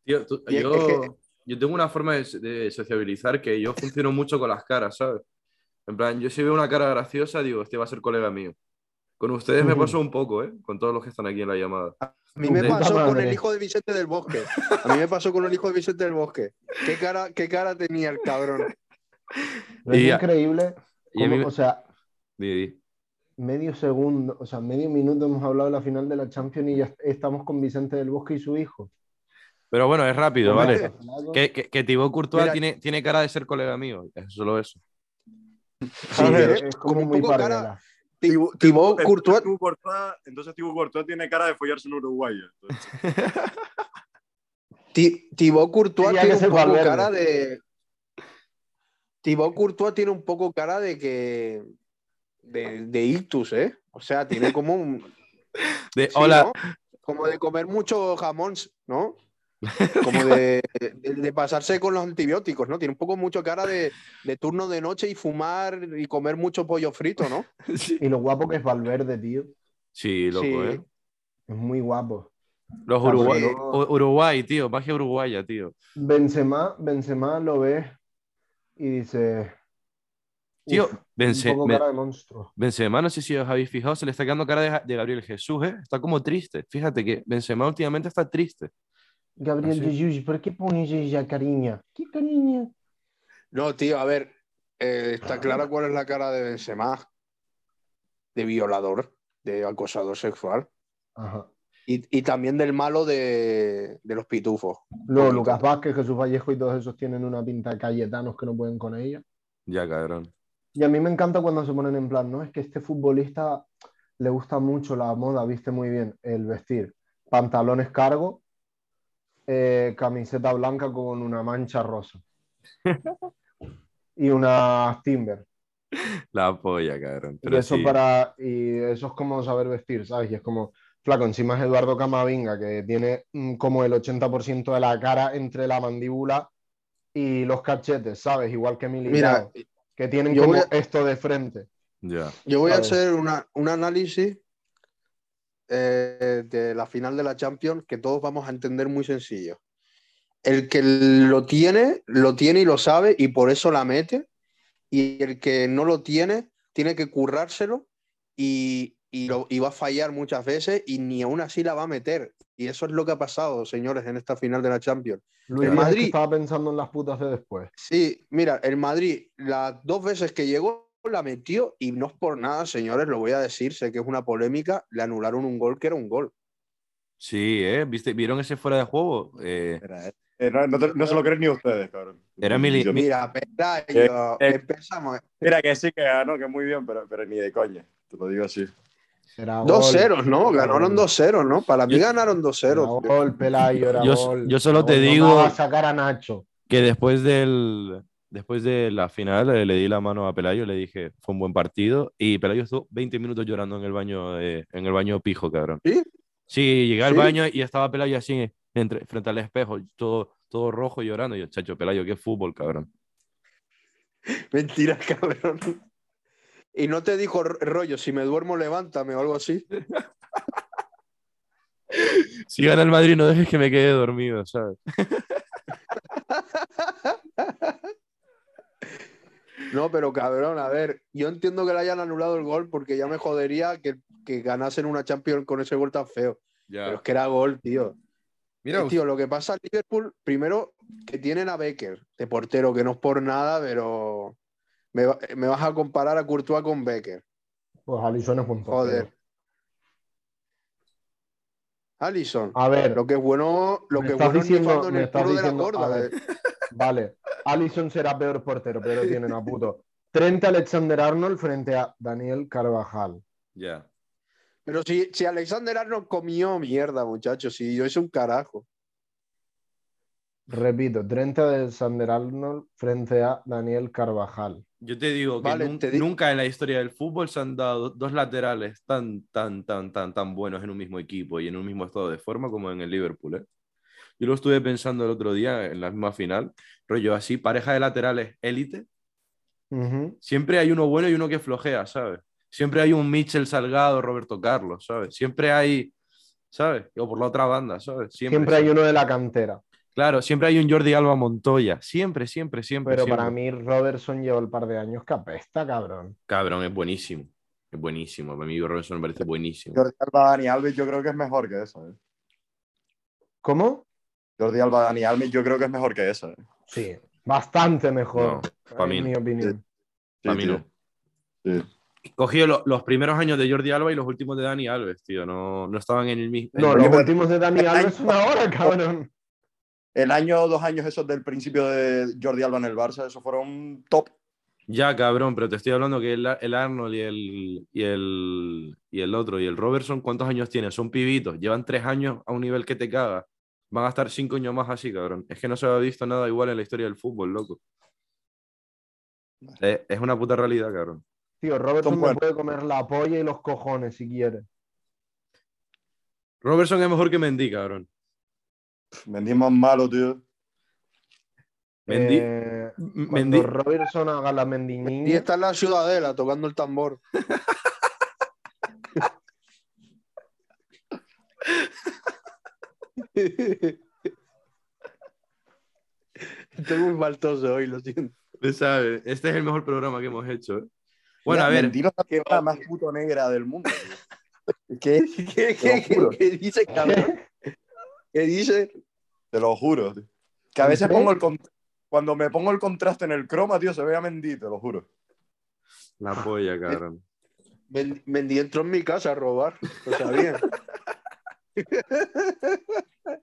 Tío, tú- yo, es que- yo tengo una forma de, de sociabilizar que yo funciono mucho con las caras, ¿sabes? En plan, yo si veo una cara graciosa, digo, este va a ser colega mío. Con ustedes me pasó un poco, ¿eh? Con todos los que están aquí en la llamada. A mí me pasó con el hijo de Vicente del Bosque. A mí me pasó con el hijo de Vicente del Bosque. ¿Qué cara, qué cara tenía el cabrón? Es Y increíble. Y a cómo- mí me- O sea, Di, di. Medio segundo, o sea, medio minuto hemos hablado de la final de la Champions y ya est- estamos con Vicente del Bosque y su hijo. Pero bueno, es rápido, ¿vale? Que, que, que Thibaut Courtois Mira- tiene, tiene cara de ser colega mío. Es solo eso. Sí, ¿eh? es como Como un muy poco cara-. Thibaut- Courtois, entonces Thibaut Courtois tiene cara de follarse un uruguayo. Thibaut Courtois tiene un poco cara de. Thibaut Courtois tiene un poco cara de que. De, de ictus, ¿eh? O sea, tiene como un. De, sí, hola, ¿no? Como de comer mucho jamón, ¿no? Como de, de- de pasarse con los antibióticos, ¿no? Tiene un poco mucho cara de, de turno de noche y fumar y comer mucho pollo frito, ¿no? Sí, Y lo guapo que es Valverde, tío. Sí, loco, Sí. ¿eh? Es muy guapo. Los Ah, Uruguay, bueno. U- Uruguay, tío, magia uruguaya, tío. Benzema, Benzema lo ves y dice. Tío, "Uf, Benze- un poco Ben- cara de monstruo. Benzema, no sé si os habéis fijado, se le está quedando cara de, Gabriel Jesús, ¿eh? Está como triste. Fíjate que Benzema últimamente está triste. Gabriel Ah, sí. Jesus, ¿por qué pones ella cariña? ¿Qué cariña? No, tío, a ver, eh, está clara cuál es la cara de Benzema. De violador, de acosador sexual. Ajá. Y, y también del malo de, de los pitufos. Luego Bonito. Lucas Vázquez, Jesús Vallejo y todos esos tienen una pinta de cayetanos que no pueden con ella. Ya, cabrón. Y a mí me encanta cuando se ponen en plan, ¿no? Es que este futbolista le gusta mucho la moda, viste muy bien el vestir. Pantalones cargo, eh, camiseta blanca con una mancha rosa. y una Timber. La polla, cabrón. Y Pero eso, sí. para, y eso es como saber vestir, ¿sabes? Y es como, flaco, encima es Eduardo Camavinga, que tiene mm, como el 80% de la cara entre la mandíbula y los cachetes, ¿sabes? Igual que Mira, Militao, que tienen yo como voy a- esto de frente. Ya. yo voy a hacer una- un análisis eh, de la final de la Champions que todos vamos a entender muy sencillo. El que lo tiene, lo tiene y lo sabe y por eso la mete. Y el que no lo tiene, tiene que currárselo y, y, lo- y va a fallar muchas veces y ni aún así la va a meter. Y eso es lo que ha pasado, señores, en esta final de la Champions. Luis El que Madrid- estaba pensando en las putas de después. Sí, mira, el Madrid las dos veces que llegó la metió y no es por nada, señores, lo voy a decir, sé que es una polémica, le anularon un gol que era un gol. Sí, ¿eh? ¿Viste? ¿Vieron ese fuera de juego? Eh, Era, eh, eh, no, no te- no se lo creen ni ustedes, cabrón. Era mili- Mira, Pelayo, eh, empezamos. Mira que sí que ganó, que muy bien, pero, pero ni de coña. Te lo digo así. Era Dos gol. ceros, ¿no? Ganaron dos ceros, ¿no? Para mí Yo- ganaron dos Era ceros. gol, Pelayo, era Yo- gol. yo solo te no digo- me va a sacar a Nacho. que después del después de la final eh, le di la mano a Pelayo, le dije, fue un buen partido y Pelayo estuvo 20 minutos llorando en el baño eh, en el baño pijo, cabrón. ¿Sí? Sí, llegué al ¿Sí? baño y estaba Pelayo así entre, frente al espejo, todo todo rojo llorando. Y yo, chacho, Pelayo, qué fútbol, cabrón. Mentira, cabrón. Y no te dijo "R- rollo, si me duermo, levántame o algo así. Si gana el Madrid, no dejes que me quede dormido, ¿sabes? No, pero cabrón, a ver, yo entiendo que le hayan anulado el gol porque ya me jodería que, que ganasen una Champions con ese gol tan feo. Pero es que era gol, tío. Mira, Eh, tío, lo que pasa en Liverpool, primero que tienen a Becker de portero, que no es por nada, pero me, va- me vas a comparar a Courtois con Becker. Pues Alisson es buen portero. Joder. Allison, A ver, lo que es bueno, lo que bueno es diciendo- en me el estás de la ver. eh. vale. Alisson será peor portero, pero tienen a puto. 30 Alexander Arnold frente a Daniel Carvajal. ya. Pero si, si Alexander Arnold comió mierda, muchachos, si yo hice un carajo. Repito, 30 de Alexander Arnold frente a Daniel Carvajal. Yo te digo que Vale, nun- te di- nunca en la historia del fútbol se han dado dos laterales tan, tan, tan, tan, tan buenos en un mismo equipo y en un mismo estado de forma como en el Liverpool. ¿eh? Yo lo estuve pensando el otro día en la misma final, rollo así, pareja de laterales élite. Siempre hay uno bueno y uno que flojea, ¿sabes? Siempre hay un Mitchell Salgado, Roberto Carlos, ¿sabes? Siempre hay, ¿sabes? O por la otra banda, ¿sabes? Siempre hay uno de la cantera. Claro, siempre hay un Jordi Alba Montoya. Siempre, siempre, siempre. Pero siempre. para mí Robertson lleva el par de años que apesta, cabrón. Cabrón, es buenísimo. Es buenísimo. Para mí Robinson me parece buenísimo. Jordi Alba, Dani Alves, yo creo que es mejor que eso. ¿eh? ¿Cómo? Jordi Alba, Dani Alves, yo creo que es mejor que eso. ¿eh? Sí, bastante mejor, No, pa' mí en mi opinión. Para mí no. Sí. Cogió lo- los primeros años de Jordi Alba y los últimos de Dani Alves, tío. No, no estaban en el mismo. No, los últimos de Dani Alves son ahora, cabrón. El año dos años esos del principio de Jordi Alba en el Barça, esos fueron top. Ya, cabrón, pero te estoy hablando que el, el Arnold y el, y, el, y el otro, y el Robertson, ¿cuántos años tienen? Son pibitos, llevan tres años a un nivel que te caga. Van a estar cinco años más así, cabrón. Es que no se había visto nada igual en la historia del fútbol, loco. Es, es una puta realidad, cabrón. Tío, Robertson Son me puede comer la polla y los cojones si quiere. Robertson es mejor que Mendy, cabrón. Mendy es más malo, tío. Mendy, Eh, cuando Mendy- Robertson haga la Y mendiñiña, está en la ciudadela tocando el tambor. Estoy muy faltoso hoy, lo siento. Tú sabes, Este es el mejor programa que hemos hecho. ¿eh? Bueno, Mira, a ver, Mendy no es la más puto negra del mundo. tío. ¿Qué? ¿Qué, qué, Te lo juro. qué- qué dice, cabrón? ¿Qué dice? Te lo juro. tío. Que a veces pongo el cuando me pongo el contraste en el croma, tío, se ve a Mendy, te lo juro. la polla, cabrón. Mendy Mendy entró en mi casa a robar. Lo sabía.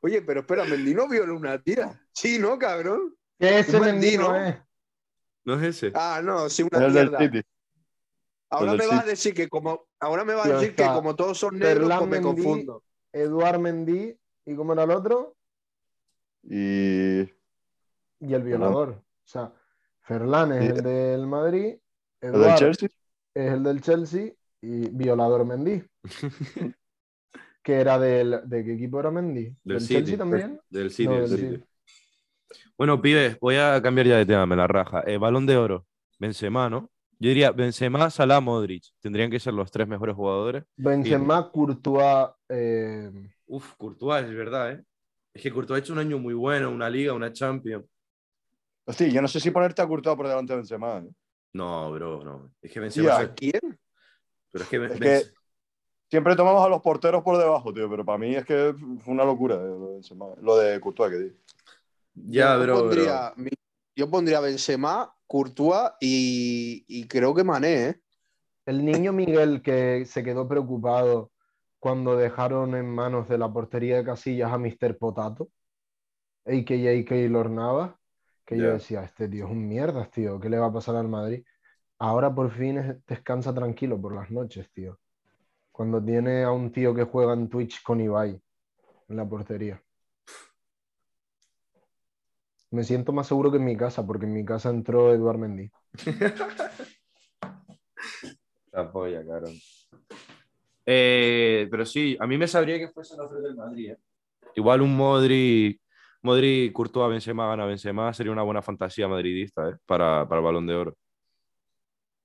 Oye, pero espera, Mendy no violó una tía. Sí, ¿no, cabrón? que ese Un Mendy no ¿no? es. ¿No es ese? Ah, no, sí, Es una del mierda. City. Ahora me del vas a decir que como ahora me vas a decir que como todos son negros, pues me confundo. Eduard Mendy, ¿y cómo era el otro? Y Y el violador. O sea, Ferland es el del Madrid, el del Eduard Chelsea. es el del Chelsea y violador Mendy. que era del, ¿de qué equipo era Mendy? Del ¿Del City. Chelsea también? Del City, No, del del City. City. Bueno, pibes, voy a cambiar ya de tema, me la raja. Eh, balón de oro, Benzema, ¿no? Yo diría Benzema, Salah, Modric. Tendrían que ser los tres mejores jugadores. Benzema, Courtois, eh, Uf, Courtois, es verdad, ¿eh? Es que Courtois ha hecho un año muy bueno, una liga, una Champions. Hostia, yo no sé si ponerte a Courtois por delante de Benzema. ¿eh? No, bro, no. Es que Benzema... Se- ¿Quién? Pero es que, Es Benz- que- Siempre tomamos a los porteros por debajo, tío, pero para mí es que fue una locura eh, lo de, Benzema. Lo de Courtois que digo. Ya, yo bro, pondría, mi- yo pondría Benzema, Courtois y, y creo que Mané, ¿eh? el niño Miguel que se quedó preocupado cuando dejaron en manos de la portería de Casillas a Mr. Potato, a.k.a. Keylor Navas, que yo decía, este tío es un mierda, tío, ¿qué le va a pasar al Madrid? Ahora por fin es- descansa tranquilo por las noches, tío. Cuando tiene a un tío que juega en Twitch con Ibai en la portería. Me siento más seguro que en mi casa, porque en mi casa entró Eduard Mendy. La polla, cabrón. Eh, pero sí, a mí me sabría que fuese los tres del Madrid. ¿eh? Igual un Modri, Modri, Courtois, Benzema, gana Benzema, sería una buena fantasía madridista ¿eh? para, para el Balón de Oro.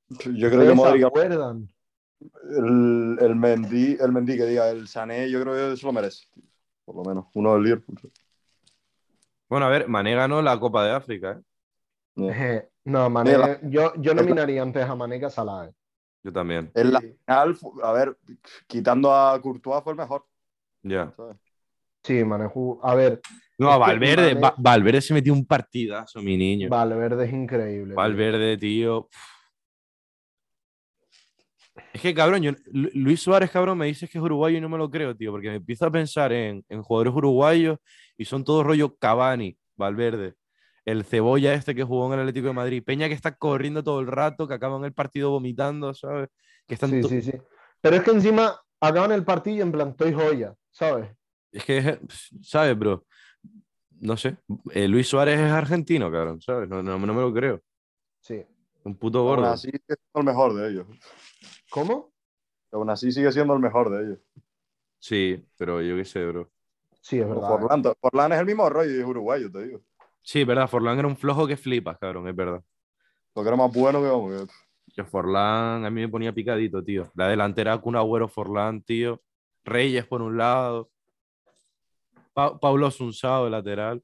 Yo creo que ¿Ustedes se Modric, acuerdan? el, el, Mendy, el Mendy que diga, el Sané, yo creo que eso lo merece. Por lo menos, uno del Liverpool. Bueno, a ver, Mané ganó la Copa de África. ¿eh? No. No, Mané, yo, yo nominaría antes a Mané que a Salah. eh. Yo también. En la final, a ver, quitando a Courtois fue el mejor. Ya. Sí, Mané jugó. A ver, No, Valverde, Mané- Va- Valverde se metió un partidazo, mi niño. Valverde es increíble. Valverde, tío. Es que, cabrón, yo, Luis Suárez, cabrón, me dices que es uruguayo y no me lo creo, tío, porque me empiezo a pensar en, en jugadores uruguayos y son todos rollo Cavani, Valverde, el cebolla este que jugó en el Atlético de Madrid, Peña que está corriendo todo el rato, que acaban el partido vomitando, ¿sabes? Que están Sí, sí, sí. Pero es que encima acaban el partido y en plan, estoy joya, ¿sabes? Es que, ¿sabes, bro? No sé. eh, Luis Suárez es argentino, cabrón, ¿sabes? No, no, no me lo creo. Sí. Un puto Aún gordo. así sigue siendo el mejor de ellos. ¿Cómo? Aún así sigue siendo el mejor de ellos. Sí, pero yo qué sé, bro. Sí, es verdad. eh. Forlán, Forlán es el mismo rollo y es uruguayo, te digo. Sí, verdad, Forlán era un flojo que flipas, cabrón, es verdad. Lo que era más bueno que vamos. que- Que Forlán a mí me ponía picadito, tío. La delantera con Agüero Forlán, tío. Reyes por un lado. Pa- Paulo Sunsao, lateral.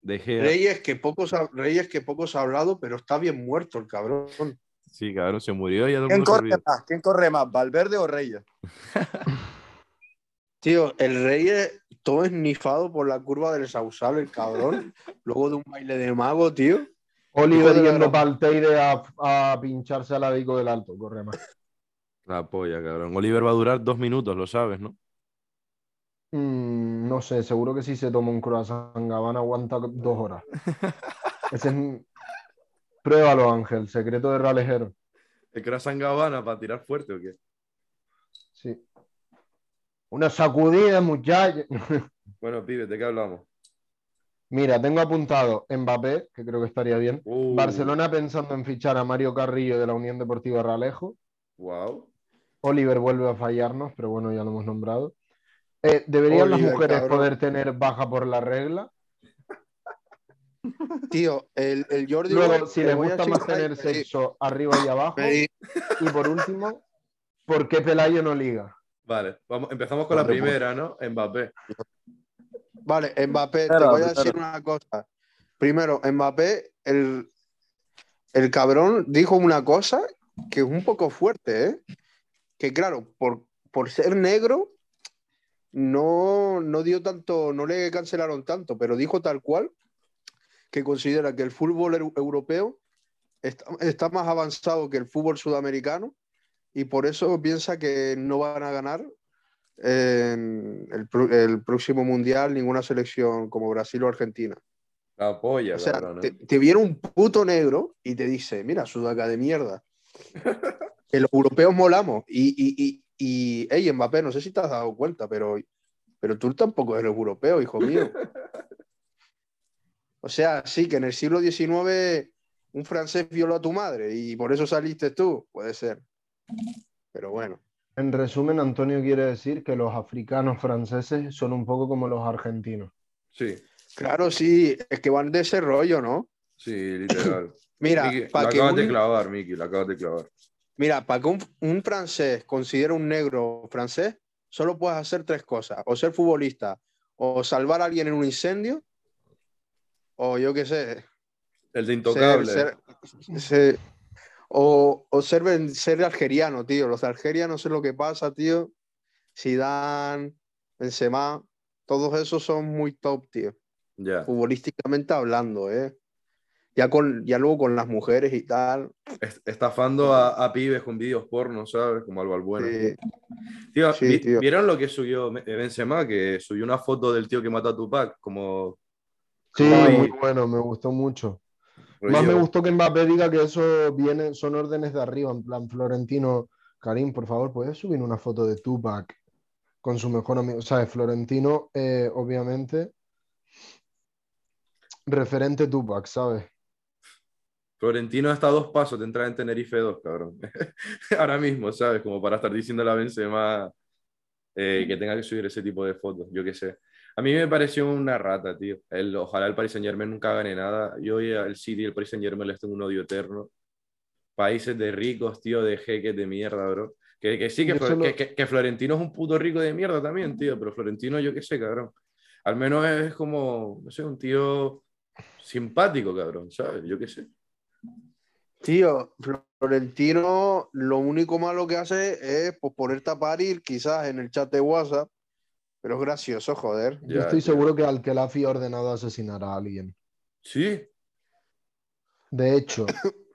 De. Reyes que, pocos ha, Reyes que pocos ha hablado, pero está bien muerto el cabrón. Sí, cabrón, se murió y ya ¿Quién se corre más? ¿Quién corre más? ¿Valverde o Reyes? Tío, el Reyes todo esnifado por la curva del Sausal, el cabrón. Luego de un baile de mago, tío. Oliver yendo para el Teide a, a pincharse al Adico del Alto, corre más. La polla, cabrón. Oliver va a durar dos minutos, lo sabes, ¿no? Mm, no sé, seguro que si se toma un croissant Gabana aguanta dos horas. Ese es... Pruébalo, Ángel, secreto de Ralejero. ¿El Krasan Gabana para tirar fuerte o qué? Sí. Una sacudida, muchachos. Bueno, pibe, ¿de qué hablamos? Mira, tengo apuntado Mbappé, que creo que estaría bien. Uh, Barcelona pensando en fichar a Mario Carrillo de la Unión Deportiva Ralejo. Wow. Oliver vuelve a fallarnos, pero bueno, ya lo hemos nombrado. Eh, ¿Deberían las mujeres cabrón. poder tener baja por la regla? Tío, el, el Jordi. Luego, Boy, si les gusta más tener Ay, sexo arriba y abajo. Y por último, ¿por qué Pelayo no liga? Vale, vamos, empezamos con la Vale, pues. primera, ¿no? Mbappé. Vale, Mbappé, te Espera, voy a espera. decir una cosa. Primero, Mbappé, el, el cabrón dijo una cosa que es un poco fuerte, ¿eh? Que claro, por, por ser negro, no, no dio tanto, no le cancelaron tanto, pero dijo tal cual que considera que el fútbol eu- europeo está, está más avanzado que el fútbol sudamericano y por eso piensa que no van a ganar en el, próximo mundial ninguna selección como Brasil o Argentina. La polla, O sea, te, ¿eh? te viene un puto negro y te dice, mira, sudaca de mierda. que los europeos molamos. Y, y, y, y hey, Mbappé, no sé si te has dado cuenta, pero, pero tú tampoco eres europeo, hijo mío. O sea, sí, que en el siglo XIX un francés violó a tu madre y por eso saliste tú, puede ser. Pero bueno. En resumen, Antonio quiere decir que los africanos franceses son un poco como los argentinos. Sí, Claro, sí, es que van de ese rollo, ¿no? sí, literal. Mira, Miki, para la que, acabas de un, clavar, Miki, la acabas de clavar. mira, pa' que un, un francés considere un negro francés, solo puedes hacer tres cosas: o ser futbolista, o salvar a alguien en un incendio, o yo qué sé, El de ser, intocable. ser- ser- o, o ser, ser algeriano, tío. Los de Algeria no sé lo que pasa, tío. Zidane, Benzema, todos esos son muy top, tío. Ya. Futbolísticamente hablando, ¿eh? Ya, con, ya luego con las mujeres y tal. Est- Estafando a, a pibes con vídeos porno, ¿sabes? Como algo al bueno. sí. Tío, Sí, vi- tío. ¿vieron lo que subió Benzema? Que subió una foto del tío que mató a Tupac, como Sí, Ay. muy bueno, me gustó mucho. Más me gustó que Mbappé diga que eso viene, son órdenes de arriba, en plan Florentino. Karim, por favor, ¿puedes subir una foto de Tupac con su mejor amigo? O sea, Florentino, eh, obviamente, referente Tupac, ¿sabes? Florentino está a dos pasos de entrar en Tenerife 2, cabrón. Ahora mismo, ¿sabes? Como para estar diciendo a Benzema eh, que tenga que subir ese tipo de fotos, yo qué sé. A mí me pareció una rata, tío. El, ojalá el Paris Saint Germain nunca gane nada. Yo y al City y el Paris Saint Germain les tengo un odio eterno. Países de ricos, tío, de jeques de mierda, bro. Que, que sí, solo- que- que Florentino es un puto rico de mierda también, tío. Pero Florentino, yo qué sé, cabrón. Al menos es como, no sé, un tío simpático, cabrón, ¿sabes? Yo qué sé. Tío, Florentino lo único malo que hace es pues, ponerte a parir, quizás en el chat de WhatsApp, pero es gracioso, joder. Yo Ya, estoy seguro que Alquelafi ha ordenado asesinar a alguien. Sí, De hecho,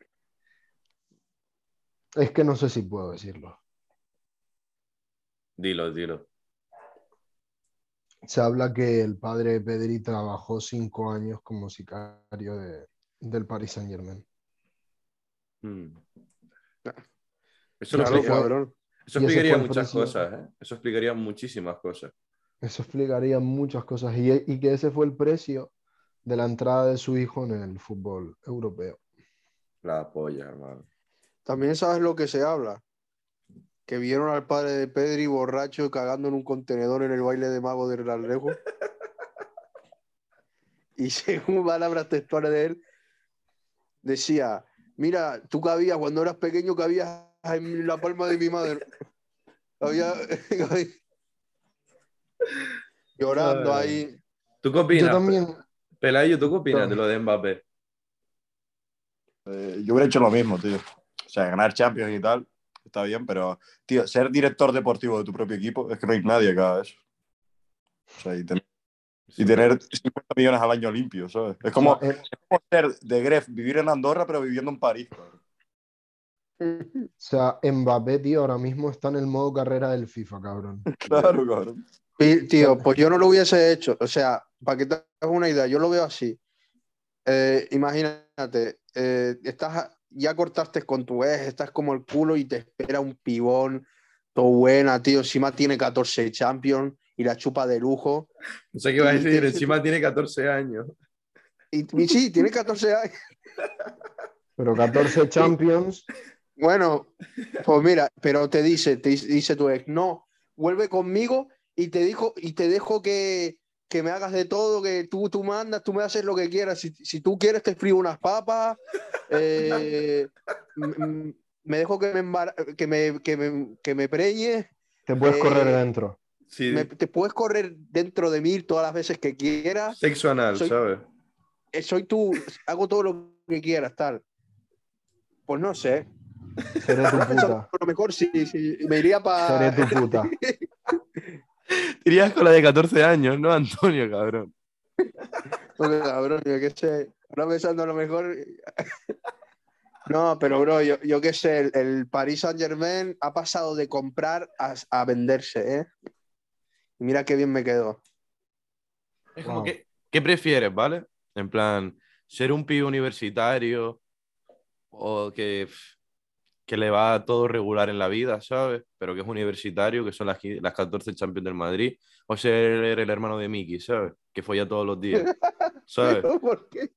es que no sé si puedo decirlo. dilo, dilo. Se habla que el padre de Pedri trabajó cinco años como sicario de- del Paris Saint Germain. Mm. Eso, lo Claro, explica- eso explicaría muchas cosas, ¿eh? Eso explicaría muchísimas cosas. Eso explicaría muchas cosas. Y, y que ese fue el precio de la entrada de su hijo en el fútbol europeo. La polla, hermano. También sabes lo que se habla. Que vieron al padre de Pedri borracho cagando en un contenedor en el baile de mago del Alejo. Y según palabras textuales de él, decía, mira, tú cabías, cuando eras pequeño cabías en la palma de mi madre. Cabía- llorando ahí. ¿Tú qué opinas? Yo también, Pelayo, ¿tú qué opinas de lo de Mbappé? Eh, yo hubiera hecho lo mismo, tío. O sea, ganar Champions y tal, está bien, pero, tío, ser director deportivo de tu propio equipo, es que no hay nadie que haga eso. O sea, y ten- y tener 50 millones al año limpios, ¿sabes? Es como, es como ser de Gref, vivir en Andorra, pero viviendo en París. cabrón. o sea, Mbappé, tío, ahora mismo está en el modo carrera del FIFA, cabrón. Claro, cabrón. Y, Tío, pues yo no lo hubiese hecho. O sea, para que te hagas una idea, yo lo veo así. Eh, imagínate, eh, estás, ya cortaste con tu ex, estás como el culo y te espera un pibón, todo buena, tío. Encima tiene 14 Champions y la chupa de lujo. No sé qué vas a decir, encima tiene 14 años. Y, y sí, tiene 14 años. Pero 14 Champions, Bueno, pues mira, pero te dice, te dice- dice tu ex, no, vuelve conmigo y te dijo, y te dejo que, que me hagas de todo, que tú, tú mandas, tú me haces lo que quieras. Si, si tú quieres, te frío unas papas. eh, me dejo que me, embar- que me, que me, que me preñe. te puedes Eh, correr dentro. Sí, me- te puedes correr dentro de mí todas las veces que quieras. sexo anal, soy- ¿sabes? Eh, Soy tú, hago todo lo que quieras, tal. Pues no sé. Seré tu puta. A lo mejor sí, sí, me iría para. Seré tu puta. Irías con la de 14 años, ¿no, Antonio, cabrón? Porque, cabrón, yo qué sé. Ahora pensando a lo mejor. No, pero bro, yo, yo qué sé, el, el Paris Saint Germain ha pasado de comprar a, a venderse, ¿eh? Y mira qué bien me quedó. Es como Wow. que, ¿qué prefieres, vale? En plan, ser un pibe universitario o que, que le va todo regular en la vida, ¿sabes? Pero que es universitario, que son las, las 14 Champions del Madrid, o ser el hermano de Mickey, ¿sabes? Que folla todos los días, ¿sabes? ¿Por qué?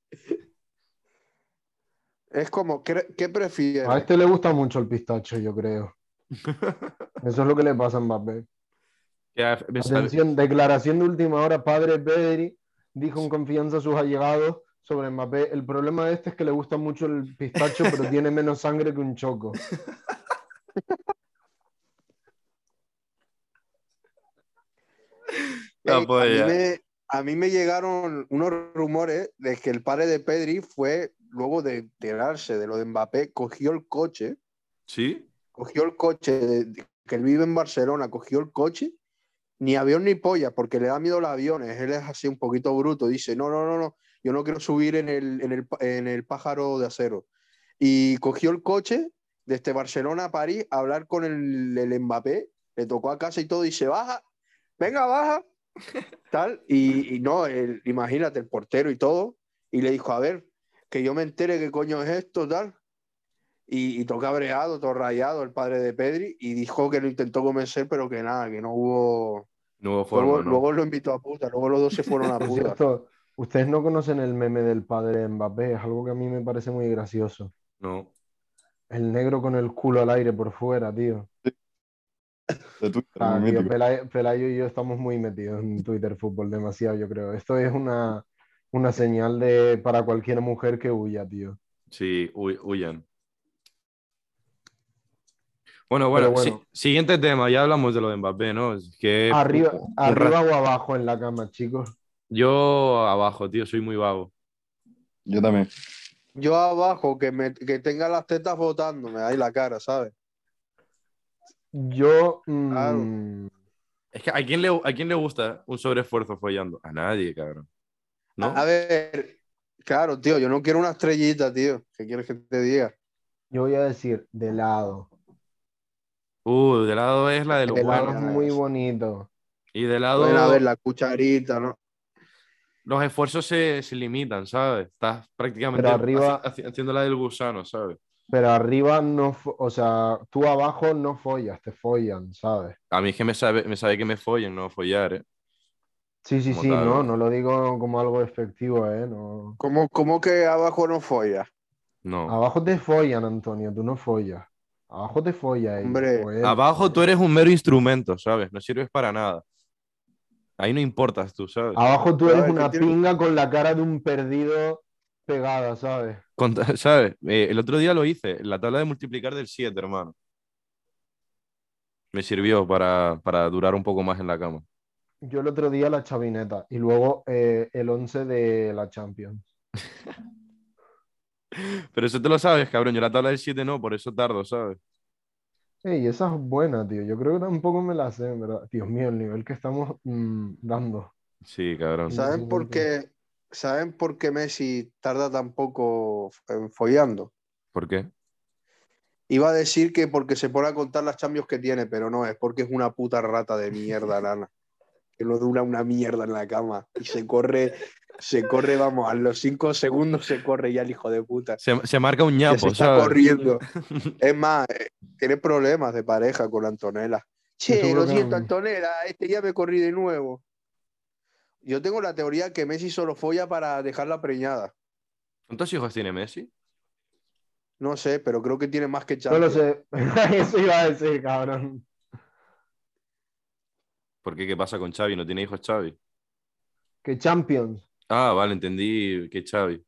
Es como, ¿qué, qué prefieres? A este le gusta mucho el pistacho, yo creo. Eso es lo que le pasa a Mbappé. A- sabe- Atención, declaración de última hora, padre Pedri dijo en confianza a sus allegados sobre Mbappé. El problema de este es que le gusta mucho el pistacho, pero tiene menos sangre que un choco. A, mí me, a mí me llegaron unos rumores de que el padre de Pedri fue, luego de enterarse de lo de Mbappé, cogió el coche, ¿Sí? cogió el coche, de- de- que él vive en Barcelona, cogió el coche, ni avión ni polla, porque le da miedo los aviones, él es así un poquito bruto, dice, no, no, no, no, yo no quiero subir en el, en el, en el pájaro de acero. Y cogió el coche desde Barcelona a París a hablar con el, el Mbappé, le tocó a casa y todo, y se baja, venga, baja, tal, y, y no, el- imagínate, el portero y todo, y le dijo, a ver, que yo me entere qué coño es esto, tal, y, y todo cabreado, todo rayado, el padre de Pedri, y dijo que lo intentó convencer, pero que nada, que no hubo... Nuevo forma, Luego, ¿no? luego lo invitó a puta, luego los dos se fueron a puta. Ustedes no conocen el meme del padre de Mbappé, es algo que a mí me parece muy gracioso. No. El negro con el culo al aire por fuera, tío. De Twitter, Ah, tío. Pelayo, Pelayo y yo estamos muy metidos en Twitter Fútbol, demasiado, yo creo. Esto es una, una señal de para cualquier mujer que huya, tío. Sí, huy- huyan. Bueno, bueno, bueno. si- siguiente tema, ya hablamos de lo de Mbappé, ¿no? Es que Arriba, arriba o abajo en la cama, chicos. Yo abajo, tío, soy muy vago. Yo también. Yo abajo, que, me, que tenga las tetas botándome ahí la cara, ¿sabes? Yo, Claro. mm, Es que ¿a quién le, a quién le gusta un sobreesfuerzo follando? A nadie, cabrón. ¿No? A, a ver, claro, tío, yo no quiero una estrellita, tío. ¿Qué quieres que te diga? yo voy a decir de lado. Uh, de lado es la de los De lado buenos. es muy bonito. Y de lado Bueno, a ver, la cucharita, ¿no? Los esfuerzos se, se limitan, ¿sabes? Estás prácticamente Pero arriba- haci- haci- haciendo la del gusano, ¿sabes? Pero arriba no, o sea, tú abajo no follas, te follan, ¿sabes? A mí es que me sabe, me sabe que me follen, no follar, ¿eh? Sí, sí, Como sí, tal, no, ¿no? lo digo como algo despectivo, ¿eh? No. ¿Cómo, cómo que abajo no follas? No. Abajo te follan, Antonio, tú no follas. Abajo te folla ella, Hombre. Abajo tú eres un mero instrumento, ¿sabes? No sirves para nada. Ahí no importas tú, ¿sabes? Abajo tú eres ver, ¿qué una pinga con la cara de un perdido pegada, ¿sabes? Con- ¿Sabes? Eh, el otro día lo hice, la tabla de multiplicar del 7, hermano. Me sirvió para, para durar un poco más en la cama. Yo el otro día la chavineta y luego eh, el 11 de la Champions. Pero eso te lo sabes, cabrón. Yo la tabla del 7 no, por eso tardo, ¿sabes? Ey, esa es buena, tío. Yo creo que tampoco me la sé, en ¿verdad? Dios mío, el nivel que estamos mm, dando. Sí, cabrón. ¿Saben por qué? ¿Saben por qué Messi tarda tan poco en follando? ¿Por qué? Iba a decir que porque se pone a contar las cambios que tiene, pero no, es porque es una puta rata de mierda, nana. Que no dura una mierda en la cama. Y se corre, se corre, vamos, a los cinco segundos se corre ya el hijo de puta. Se, se marca un Que se ñapo, está ¿sabes? corriendo. Es más, eh, tiene problemas de pareja con Antonella. Che, lo siento, Antonella, este día me corrí de nuevo. Yo tengo la teoría que Messi solo folla para dejarla preñada. ¿Cuántos hijos tiene Messi? No sé, pero creo que tiene más que No lo sé. Eso iba a decir, cabrón. ¿Por qué? ¿Qué pasa con Xavi? ¿No tiene hijos Xavi? Que Champions. Ah, vale, entendí que Xavi.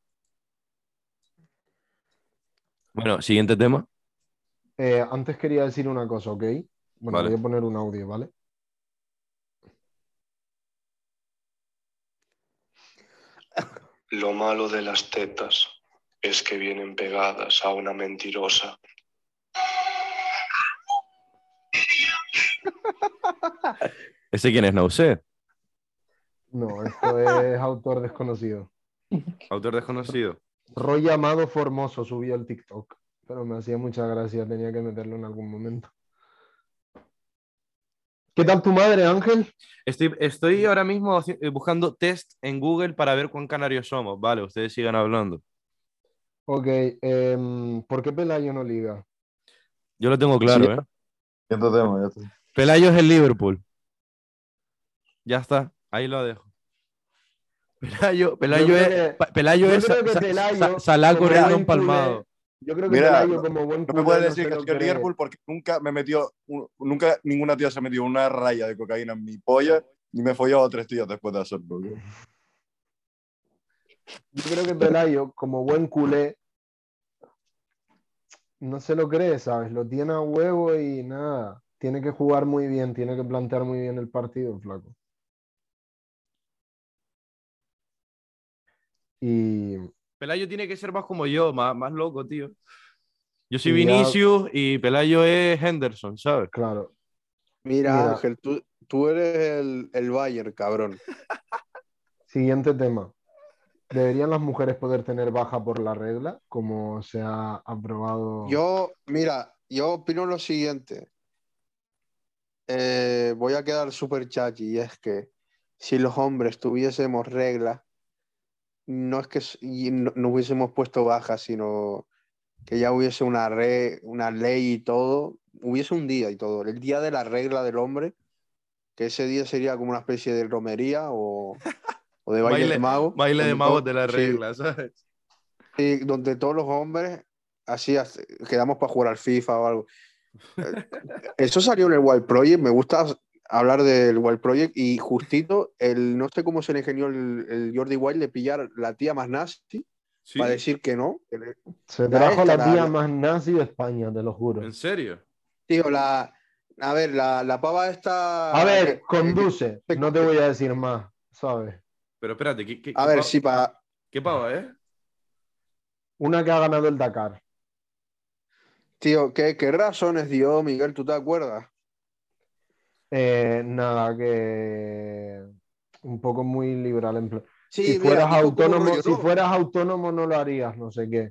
Bueno, siguiente tema. Eh, antes quería decir una cosa, ¿ok? Bueno, Vale. voy a poner un audio, ¿vale? Lo malo de las tetas es que vienen pegadas a una mentirosa. ¿Ese quién es? No sé. No, esto es autor desconocido. Autor desconocido. Roy Amado Formoso subió el TikTok, pero me hacía mucha gracia, tenía que meterlo en algún momento. ¿Qué tal tu madre, Ángel? Estoy, estoy ahora mismo eh, buscando test en Google para ver cuán canarios somos. Vale, ustedes sigan hablando. Ok, em, ¿por qué Pelayo no liga? Yo lo tengo claro, Sí. ¿eh? Siguiente tema, ya está. Pelayo es el Liverpool. Ya está, ahí lo dejo. Pelayo, Pelayo es, que- Pa- Pelayo yo es Pelayo, Sa- Salah como corriendo buen empalmado. Yo creo que Mira, Pelayo, no- como buen No me culé, puedes no decir se que soy. Liverpool porque nunca me metió, un- nunca ninguna tía se ha metido una raya de cocaína en mi polla ni me he follado a tres tías después de hacerlo. Yo creo que Pelayo, como buen culé, no se lo cree, ¿sabes? Lo tiene a huevo y nada. Tiene que jugar muy bien, tiene que plantear muy bien el partido, flaco. Y Pelayo tiene que ser más como yo, más, más loco, tío. Yo soy Vinicius y Pelayo es Henderson, ¿sabes? claro, Mira, Mira. Ángel, tú, tú eres el, el Bayern, cabrón. siguiente tema. ¿Deberían las mujeres poder tener baja por la regla, como se ha aprobado? Yo, mira, yo opino lo siguiente. Eh, voy a quedar súper chachi y es que si los hombres tuviésemos reglas, no es que s- y no, hubiésemos puesto bajas, sino que ya hubiese una, re- una ley y todo, hubiese un día y todo, el día de la regla del hombre, que ese día sería como una especie de romería o, o de baile, Baile- de mago. Baile de to- de la sí, regla, ¿sabes? Sí, donde todos los hombres así quedamos para jugar al FIFA o algo. Eh, Eso salió en el Wild Project, me gusta hablar del Wild Project y justito, el, no sé cómo se le ingenió el, el Jordi Wild de pillar la tía más nazi Sí. para decir que no. que le- Se trajo la tía la- más nazi de España, te lo juro. ¿En serio? Tío, la, a ver, la, la pava esta... A ver, conduce, no te voy a decir más, ¿sabes? Pero espérate, ¿qué, qué, A qué ver, pa- sí, para... ¿Qué pava, eh? Una que ha ganado el Dakar. Tío, ¿qué, ¿qué razones dio Miguel? ¿Tú te acuerdas? Eh, nada, que un poco muy liberal en plan. Sí, si mira, fueras como autónomo, rollo, si ¿no? fueras autónomo no lo harías, no sé qué.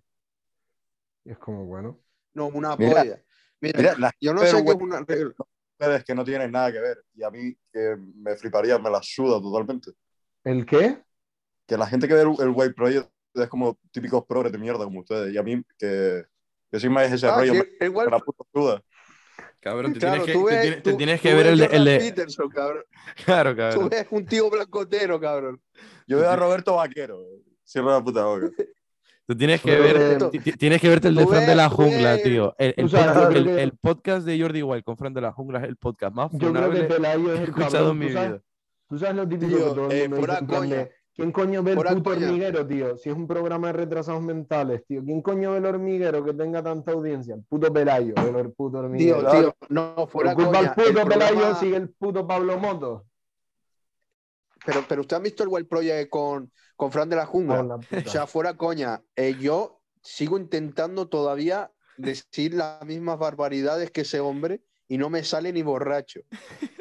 Y es como, bueno. No, una Mira, polla. Mira, Mira, las yo no pero, sé qué es una regla. mujeres que no tienen nada que ver y a mí que me fliparía, me la suda totalmente. ¿El qué? Que la gente que ve el, el White Project es como típicos progres de mierda como ustedes y a mí que, que soy más ese Ah, rollo, sí, me, igual- me la puta suda. Cabrón, te Claro, tienes que, tú te ves- tienes- te tú- tienes tú que ver ves el de, el de- Peterson, cabrón. Claro, Tú cabrón. ves un tío blancotero, cabrón. Yo veo a Roberto Vaquero, cierra la puta boca. Tú tienes que ver, eh, ti- ti- tienes que verte el de tú Fran de ves- la tú jungla, ves- tío. El, el Tú sabes, podcast, el- el podcast de Jordi Wild con Fran de la jungla es el podcast más Yo creo que funable que he el escuchado cabrón. en mi ¿Tú sabes, vida. tú sabes lo típico Tío, que todo el eh, mundo fuera dice ¿Quién coño ve el puto hormiguero, tío? Si es un programa de retrasados mentales, tío. ¿Quién coño ve el hormiguero que tenga tanta audiencia? El puto Pelayo, el puto hormiguero. Tío, tío, no, Por fuera culpa coña. del puto el Pelayo programa- sigue el puto Pablo Moto. pero, pero usted ha visto el Wild Project con, con Fran de la Jungla. La. O sea, fuera coña. eh, yo sigo intentando todavía decir las mismas barbaridades que ese hombre y no me sale ni borracho.